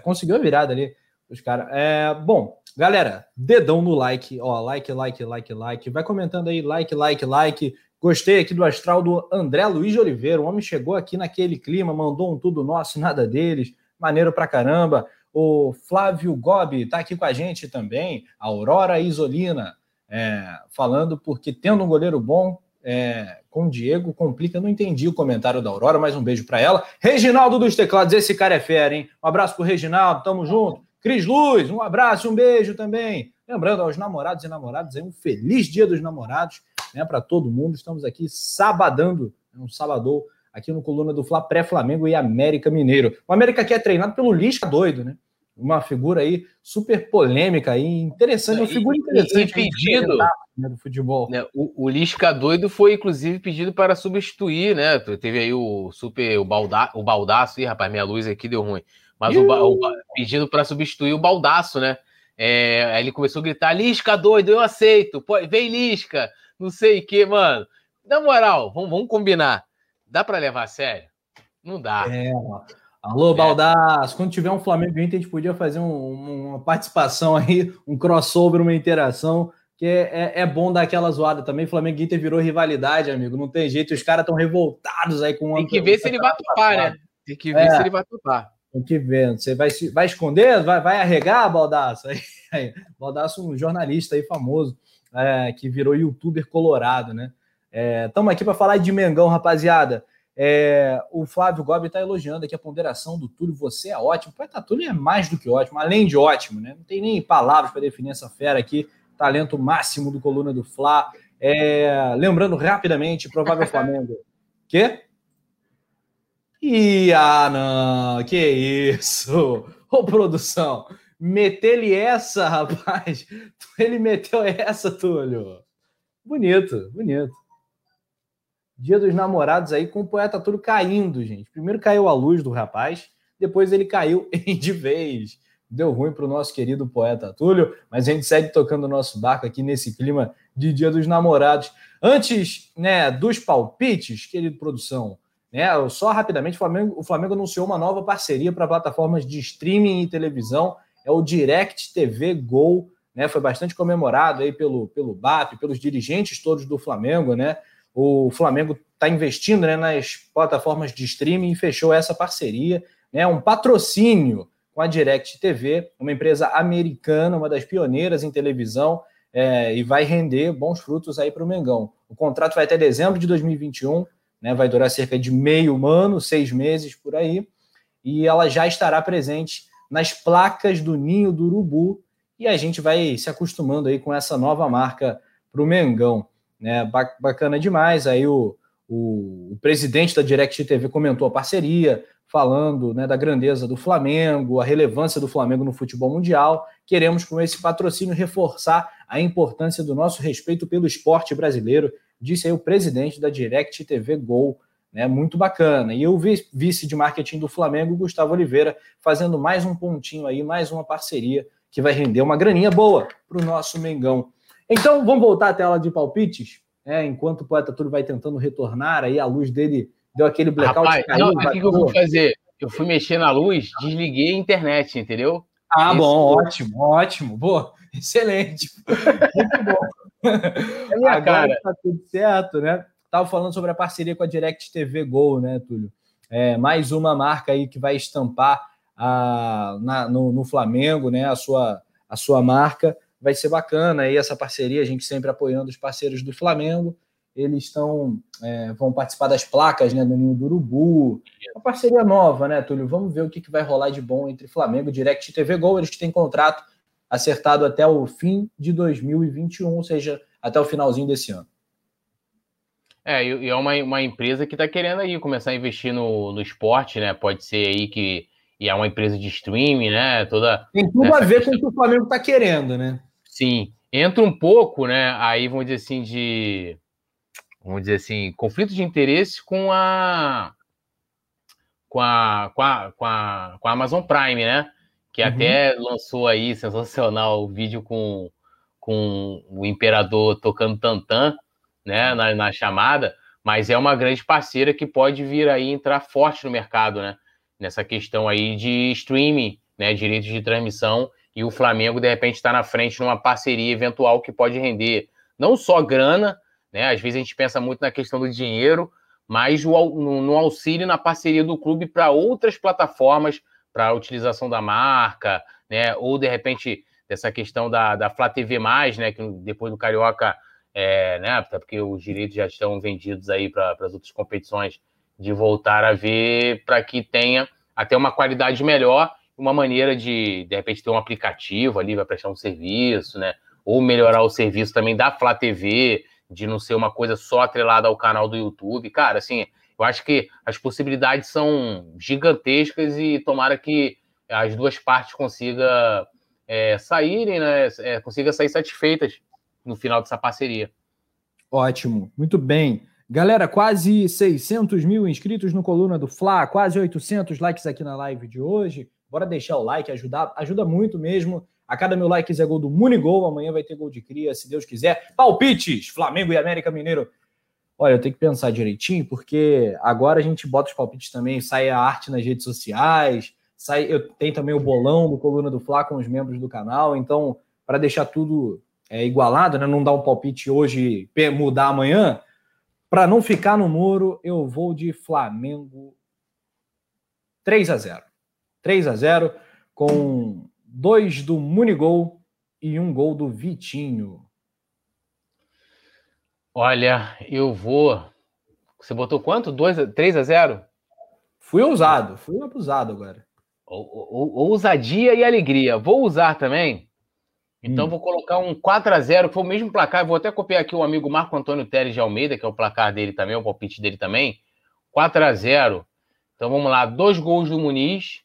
Conseguiu a virada ali, os caras. É, bom, galera, dedão no like, ó, like, like, like, like. Vai comentando aí, like, like, like. Gostei aqui do astral do André Luiz de Oliveira. O homem chegou aqui naquele clima, mandou um tudo nosso, nada deles. Maneiro pra caramba. O Flávio Gobi tá aqui com a gente também. Aurora Isolina é, falando porque tendo um goleiro bom é, com o Diego complica. Não entendi o comentário da Aurora, mas um beijo para ela. Reginaldo dos Teclados, esse cara é fera, hein? Um abraço pro Reginaldo, tamo junto. Cris Luz, um abraço, um beijo também. Lembrando aos namorados e namoradas, um feliz dia dos namorados né, para todo mundo. Estamos aqui sabadando, um sabadão aqui no Coluna do Fla pré-Flamengo e América Mineiro. O América que é treinado pelo Lisca doido, né? Uma figura aí super polêmica e interessante, uma figura interessante. E, pedido né, do futebol. Né, o, o Lisca doido foi inclusive pedido para substituir, né? Teve aí o super o, balda, o baldaço, ih, rapaz, minha luz aqui deu ruim. Mas o, o, pedido para substituir o baldaço, né? É, aí ele começou a gritar: Lisca doido, eu aceito, Pô, vem Lisca, não sei o que, mano. Na moral, vamos, vamos combinar. Dá para levar a sério? Não dá. É, Alô, é. Baldaço. Quando tiver um Flamengo Inter, a gente podia fazer um, uma participação aí, um crossover, uma interação, que é, é, é bom dar aquela zoada também. Flamengo Inter virou rivalidade, amigo. Não tem jeito, os caras estão revoltados aí com Tem que ver se ele vai topar, né? Tem que ver é, se ele vai topar. Tem que ver. Você vai, vai esconder? Vai, vai arregar, Baldaço? [laughs] Aí, aí, Baldaço, um jornalista aí famoso, é, que virou youtuber colorado, né? Estamos aqui para falar de Mengão, rapaziada. É, o Flávio Gobi está elogiando aqui a ponderação do Túlio. Você é ótimo. O tá, Túlio é mais do que ótimo, além de ótimo, né? Não tem nem palavras para definir essa fera aqui. Talento máximo do Coluna do Fla. É, lembrando rapidamente, provável [laughs] Flamengo. Quê? Ih, ah, não, que isso! Ô, produção, meteu-lhe essa, rapaz. [laughs] Ele meteu essa, Túlio. Bonito, bonito. Dia dos Namorados aí com o poeta Túlio caindo, gente. Primeiro caiu a luz do rapaz, depois ele caiu [laughs] de vez. Deu ruim para o nosso querido poeta Túlio, mas a gente segue tocando o nosso barco aqui nesse clima de Dia dos Namorados. Antes né, dos palpites, querido produção, né, só rapidamente, o Flamengo, o Flamengo anunciou uma nova parceria para plataformas de streaming e televisão, é o Direct TV Go, né, foi bastante comemorado aí pelo, pelo BAP, pelos dirigentes todos do Flamengo, né? O Flamengo está investindo né, nas plataformas de streaming e fechou essa parceria, né, um patrocínio com a Direct TV, uma empresa americana, uma das pioneiras em televisão, é, e vai render bons frutos aí para o Mengão. O contrato vai até dezembro de 2021, né, vai durar cerca de meio ano, seis meses por aí, e ela já estará presente nas placas do Ninho do Urubu, e a gente vai se acostumando aí com essa nova marca para o Mengão né? Bacana demais. Aí o, o, o, presidente da Direct TV comentou a parceria, falando né, da grandeza do Flamengo, a relevância do Flamengo no futebol mundial. Queremos, com esse patrocínio, reforçar a importância do nosso respeito pelo esporte brasileiro, disse aí o presidente da Direct TV Gol. Né, muito bacana. E o vice de marketing do Flamengo, Gustavo Oliveira, fazendo mais um pontinho aí, mais uma parceria que vai render uma graninha boa para o nosso Mengão. Então, vamos voltar à tela de palpites, é, enquanto o poeta Túlio vai tentando retornar, aí a luz dele deu aquele blackout. Rapaz, caiu, não, o que, eu fui fazer? Eu fui mexer na luz, desliguei a internet, entendeu? Ah, Esse bom, foi... ótimo, ótimo, boa, [laughs] excelente. Muito bom. [laughs] É minha Agora cara. tá tudo certo, né? Tava falando sobre a parceria com a Direct TV Go, né, Túlio? É, mais uma marca aí que vai estampar a, na, no, no Flamengo, né, a sua, a sua marca vai ser bacana aí essa parceria, a gente sempre apoiando os parceiros do Flamengo. Eles estão é, vão participar das placas né, do Ninho do Urubu. Uma parceria nova, né, Túlio? Vamos ver o que, que vai rolar de bom entre Flamengo e Direct TV Gol. Eles têm contrato acertado até o fim de 2021, ou seja, até o finalzinho desse ano. É, e é uma, uma empresa que está querendo aí começar a investir no, no esporte, né? Pode ser aí que e é uma empresa de streaming, né? Toda tem tudo a ver com o que o Flamengo está querendo, né? Sim. entra um pouco, né? Aí vamos dizer assim, de. Vamos dizer assim, conflito de interesse com a. Com a, com a, com a, com a Amazon Prime, né? Que uhum. até lançou aí, [laughs] sensacional, o vídeo com, com o Imperador tocando tantã, né? Na, na chamada, mas é uma grande parceira que pode vir aí entrar forte no mercado, né? Nessa questão aí de streaming, né? Direitos de transmissão e o Flamengo, de repente, está na frente numa parceria eventual que pode render não só grana, né? Às vezes a gente pensa muito na questão do dinheiro, mas no, auxílio na parceria do clube para outras plataformas, para a utilização da marca, né? Ou de repente dessa questão da, da Flá TV, né? Que depois do Carioca, é, né? Até porque os direitos já estão vendidos aí para as outras competições, de voltar a ver para que tenha até uma qualidade melhor uma maneira de, de repente, ter um aplicativo ali para prestar um serviço, né? Ou melhorar o serviço também da Flá TV, de não ser uma coisa só atrelada ao canal do YouTube. Cara, assim, eu acho que as possibilidades são gigantescas e tomara que as duas partes consigam é, saírem, né? É, consiga sair satisfeitas no final dessa parceria. Ótimo, muito bem. Galera, quase 600 mil inscritos no Coluna do Fla, quase 800 likes aqui na live de hoje. Bora deixar o like, ajudar, ajuda muito mesmo. A cada mil likes é gol do Munigol. Amanhã vai ter gol de cria, se Deus quiser. Palpites: Flamengo e América Mineiro. Olha, eu tenho que pensar direitinho, porque agora a gente bota os palpites também, sai a arte nas redes sociais, sai, eu tenho também o bolão do Coluna do Fla com os membros do canal. Então, para deixar tudo é, igualado, né? Não dar um palpite hoje mudar amanhã. Para não ficar no muro, eu vou de Flamengo 3 a 0. 3 a 0 com dois do Munigol e um gol do Vitinho. Olha, eu vou. Você botou quanto? 2, 3 a 0? Fui ousado, fui abusado agora. Ousadia e alegria. Vou usar também. Então hum. vou colocar um 4 a 0 que foi o mesmo placar. Vou até copiar aqui o amigo Marco Antônio Teres de Almeida, que é o placar dele também, o palpite dele também. 4 a 0 Então vamos lá, dois gols do Muniz,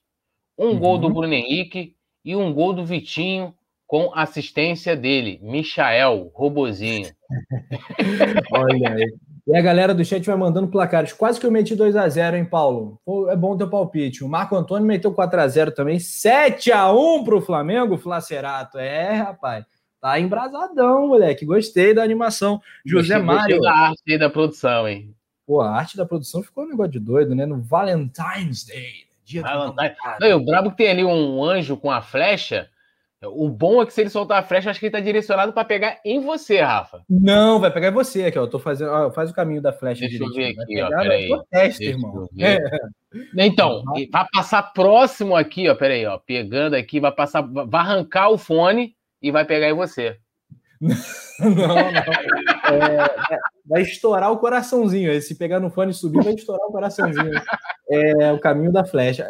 um uhum. gol do Bruno Henrique e um gol do Vitinho com assistência dele, Michael, robozinho. [laughs] Olha aí. E a galera do chat vai mandando placares. Quase que eu meti 2 a 0 hein, Paulo? Pô, é bom teu palpite. O Marco Antônio meteu 4 a 0 também. 7 a 1 pro Flamengo, Flacerato. É, rapaz. Tá embrasadão, moleque. Gostei da animação. José gostei, Mário. Gostei da arte aí da produção, hein? Pô, a arte da produção ficou um negócio de doido, né? No Valentine's Day. Dia Valentine. Não, o brabo que tem ali um anjo com a flecha. O bom é que se ele soltar a flecha, acho que ele tá direcionado para pegar em você, Rafa. Não, vai pegar em você aqui, ó. Eu tô fazendo. Ó, faz o caminho da flecha. Deixa eu ver aqui, ó. Peraí. Teste, irmão. É. Então, vai passar próximo aqui, ó. Peraí, ó. Pegando aqui, vai passar. Vai arrancar o fone e vai pegar em você. [laughs] não, não. É, é, vai estourar o coraçãozinho. Se pegar no fone e subir, vai estourar o coraçãozinho. É o caminho da flecha.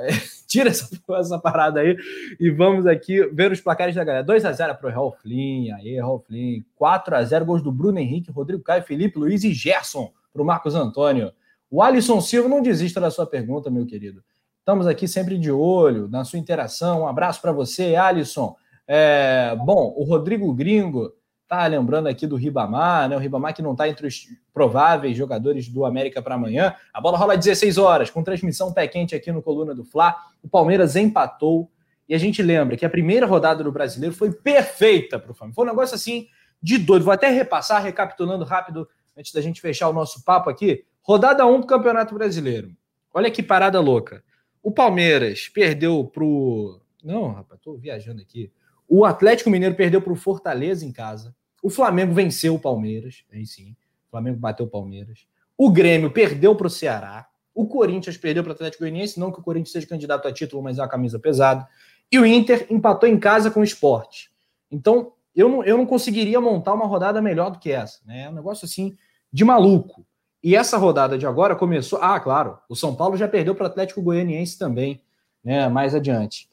Tira essa, essa parada aí e vamos aqui ver os placares da galera. 2x0 para o Raul Flynn, aí, Raul Flynn. 4x0, gols do Bruno Henrique, Rodrigo Caio, Felipe Luiz e Gerson para o Marcos Antônio. O Alisson Silva, não desista da sua pergunta, meu querido. Estamos aqui sempre de olho na sua interação. Um abraço para você, Alisson. É, bom, o Rodrigo Gringo Tá lembrando aqui do Ribamar, né? O Ribamar que não está entre os prováveis jogadores do América para amanhã. A bola rola às 16 horas, com transmissão pé quente aqui no Coluna do Fla. O Palmeiras empatou. E a gente lembra que a primeira rodada do brasileiro foi perfeita para o Flamengo. Foi um negócio assim de doido. Vou até repassar, recapitulando rápido, antes da gente fechar o nosso papo aqui. Rodada 1 do Campeonato Brasileiro. Olha que parada louca. O Palmeiras perdeu pro. Não, rapaz, tô viajando aqui. O Atlético Mineiro perdeu para o Fortaleza em casa. O Flamengo venceu o Palmeiras, aí sim. O Flamengo bateu o Palmeiras. O Grêmio perdeu para o Ceará. O Corinthians perdeu para o Atlético Goianiense, não que o Corinthians seja candidato a título, mas é uma camisa pesada. E o Inter empatou em casa com o Sport. Então, eu não, eu não conseguiria montar uma rodada melhor do que essa. Né? É um negócio assim de maluco. E essa rodada de agora começou. Ah, claro, o São Paulo já perdeu para o Atlético Goianiense também, né? Mais adiante.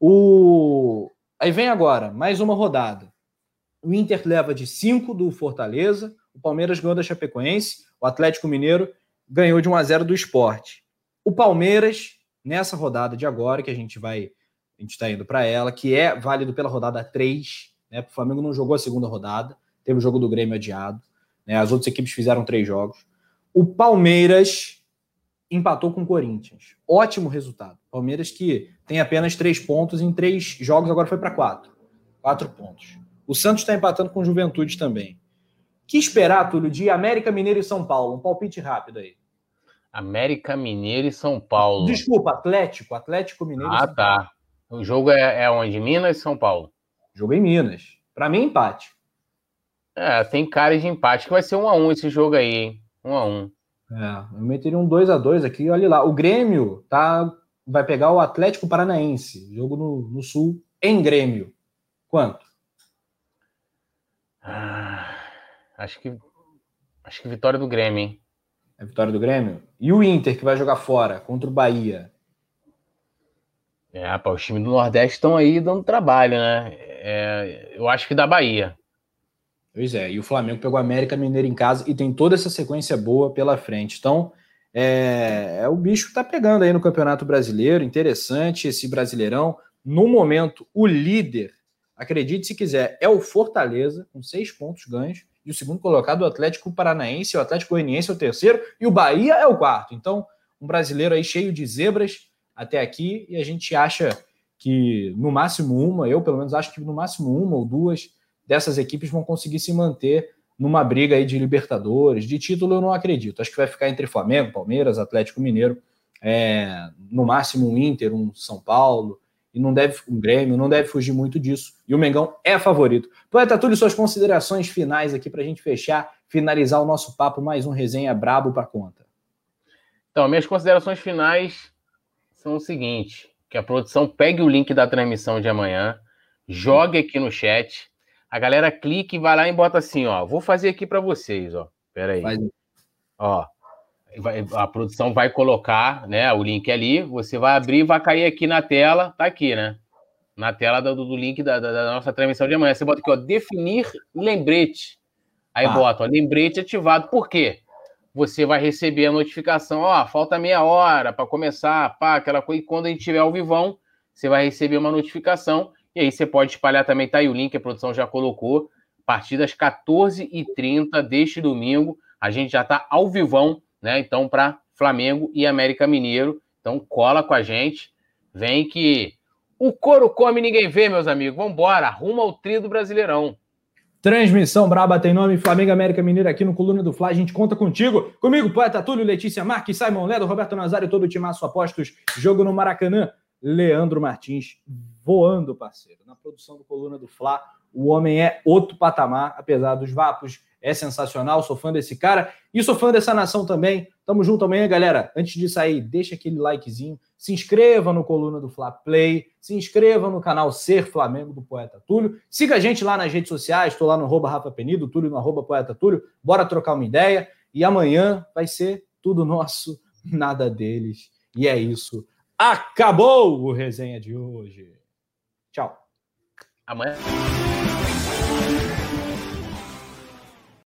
O... Aí vem agora, mais uma rodada. O Inter leva de 5 do Fortaleza, o Palmeiras ganhou da Chapecoense, o Atlético Mineiro ganhou de 1 a 0 do Esporte. O Palmeiras, nessa rodada de agora, que a gente vai, a gente está indo para ela, que é válido pela rodada 3, né? O Flamengo não jogou a segunda rodada, teve o jogo do Grêmio adiado, né? As outras equipes fizeram três jogos. O Palmeiras empatou com o Corinthians. Ótimo resultado. Palmeiras que tem apenas três pontos em três jogos, agora foi para quatro. Quatro pontos. O Santos está empatando com o Juventude também. Que esperar, Túlio, de América Mineiro e São Paulo? Um palpite rápido aí. América Mineiro e São Paulo. Desculpa, Atlético. Atlético Mineiro Ah, tá. O jogo é, é onde? Minas e São Paulo? Jogo em Minas. Para mim, empate. É, tem cara de empate que vai ser um a um esse jogo aí, hein? Um a um. É, eu meteria um 2 a 2 aqui, olha lá. O Grêmio tá, vai pegar o Atlético Paranaense, jogo no, no Sul, em Grêmio. Quanto? Ah, acho que acho que vitória do Grêmio, hein? É vitória do Grêmio? E o Inter, que vai jogar fora, contra o Bahia? É, pá, os times do Nordeste estão aí dando trabalho, né? É, eu acho que da Bahia. Pois é, e o Flamengo pegou a América Mineiro em casa e tem toda essa sequência boa pela frente. Então, é, é o bicho que tá pegando aí no Campeonato Brasileiro. Interessante esse Brasileirão. No momento, o líder, acredite se quiser, é o Fortaleza, com seis pontos ganhos. E o segundo colocado, o Atlético Paranaense, o Atlético Goianiense é o terceiro, e o Bahia é o quarto. Então, um brasileiro aí cheio de zebras até aqui, e a gente acha que no máximo uma, eu pelo menos acho que no máximo uma ou duas dessas equipes vão conseguir se manter numa briga aí de Libertadores, de título eu não acredito. Acho que vai ficar entre Flamengo, Palmeiras, Atlético Mineiro, é, no máximo um Inter, um São Paulo, e não deve um Grêmio, não deve fugir muito disso. E o Mengão é favorito. Poeta Túlio, suas considerações finais aqui para a gente fechar, finalizar o nosso papo, mais um resenha brabo para conta. Então, minhas considerações finais são o seguinte: que a produção pegue o link da transmissão de amanhã, jogue aqui no chat, a galera clica e vai lá e bota assim, ó. Vou fazer aqui para vocês, ó. Pera aí. Faz. Ó, a produção vai colocar, né, o link ali, você vai abrir, vai cair aqui na tela, tá aqui, né? Na tela do, do link da, da, da, nossa transmissão de amanhã. Você bota aqui, ó, definir lembrete. Aí ah. bota, ó, lembrete ativado. Por quê? você vai receber a notificação, ó, falta meia hora para começar, pá, aquela coisa, e quando a gente tiver ao vivão, você vai receber uma notificação, e aí você pode espalhar também, tá aí o link, a produção já colocou, a partir das 14h30 deste domingo, a gente já tá ao vivão, né, então para Flamengo e América Mineiro, então cola com a gente, vem que o couro come ninguém vê, meus amigos, vambora, arruma o trio do Brasileirão. Transmissão Braba tem nome, Flamengo América Mineiro aqui no Coluna do Fla. A gente conta contigo. Comigo, Poeta Túlio, Letícia Marques, Simon Ledo, Roberto Nazário, todo o timaço apostos. Jogo no Maracanã. Leandro Martins voando, parceiro. Na produção do Coluna do Fla, o homem é outro patamar, apesar dos vapos. É sensacional, sou fã desse cara e sou fã dessa nação também. Tamo junto amanhã, galera. Antes de sair, deixa aquele likezinho se inscreva no Coluna do Fla Play, se inscreva no canal Ser Flamengo do Poeta Túlio, siga a gente lá nas redes sociais, estou lá no arroba Rafa Penido, Túlio no arroba Poeta Túlio, bora trocar uma ideia, e amanhã vai ser tudo nosso, [laughs] nada deles, e é isso. Acabou o resenha de hoje. Tchau. Amanhã.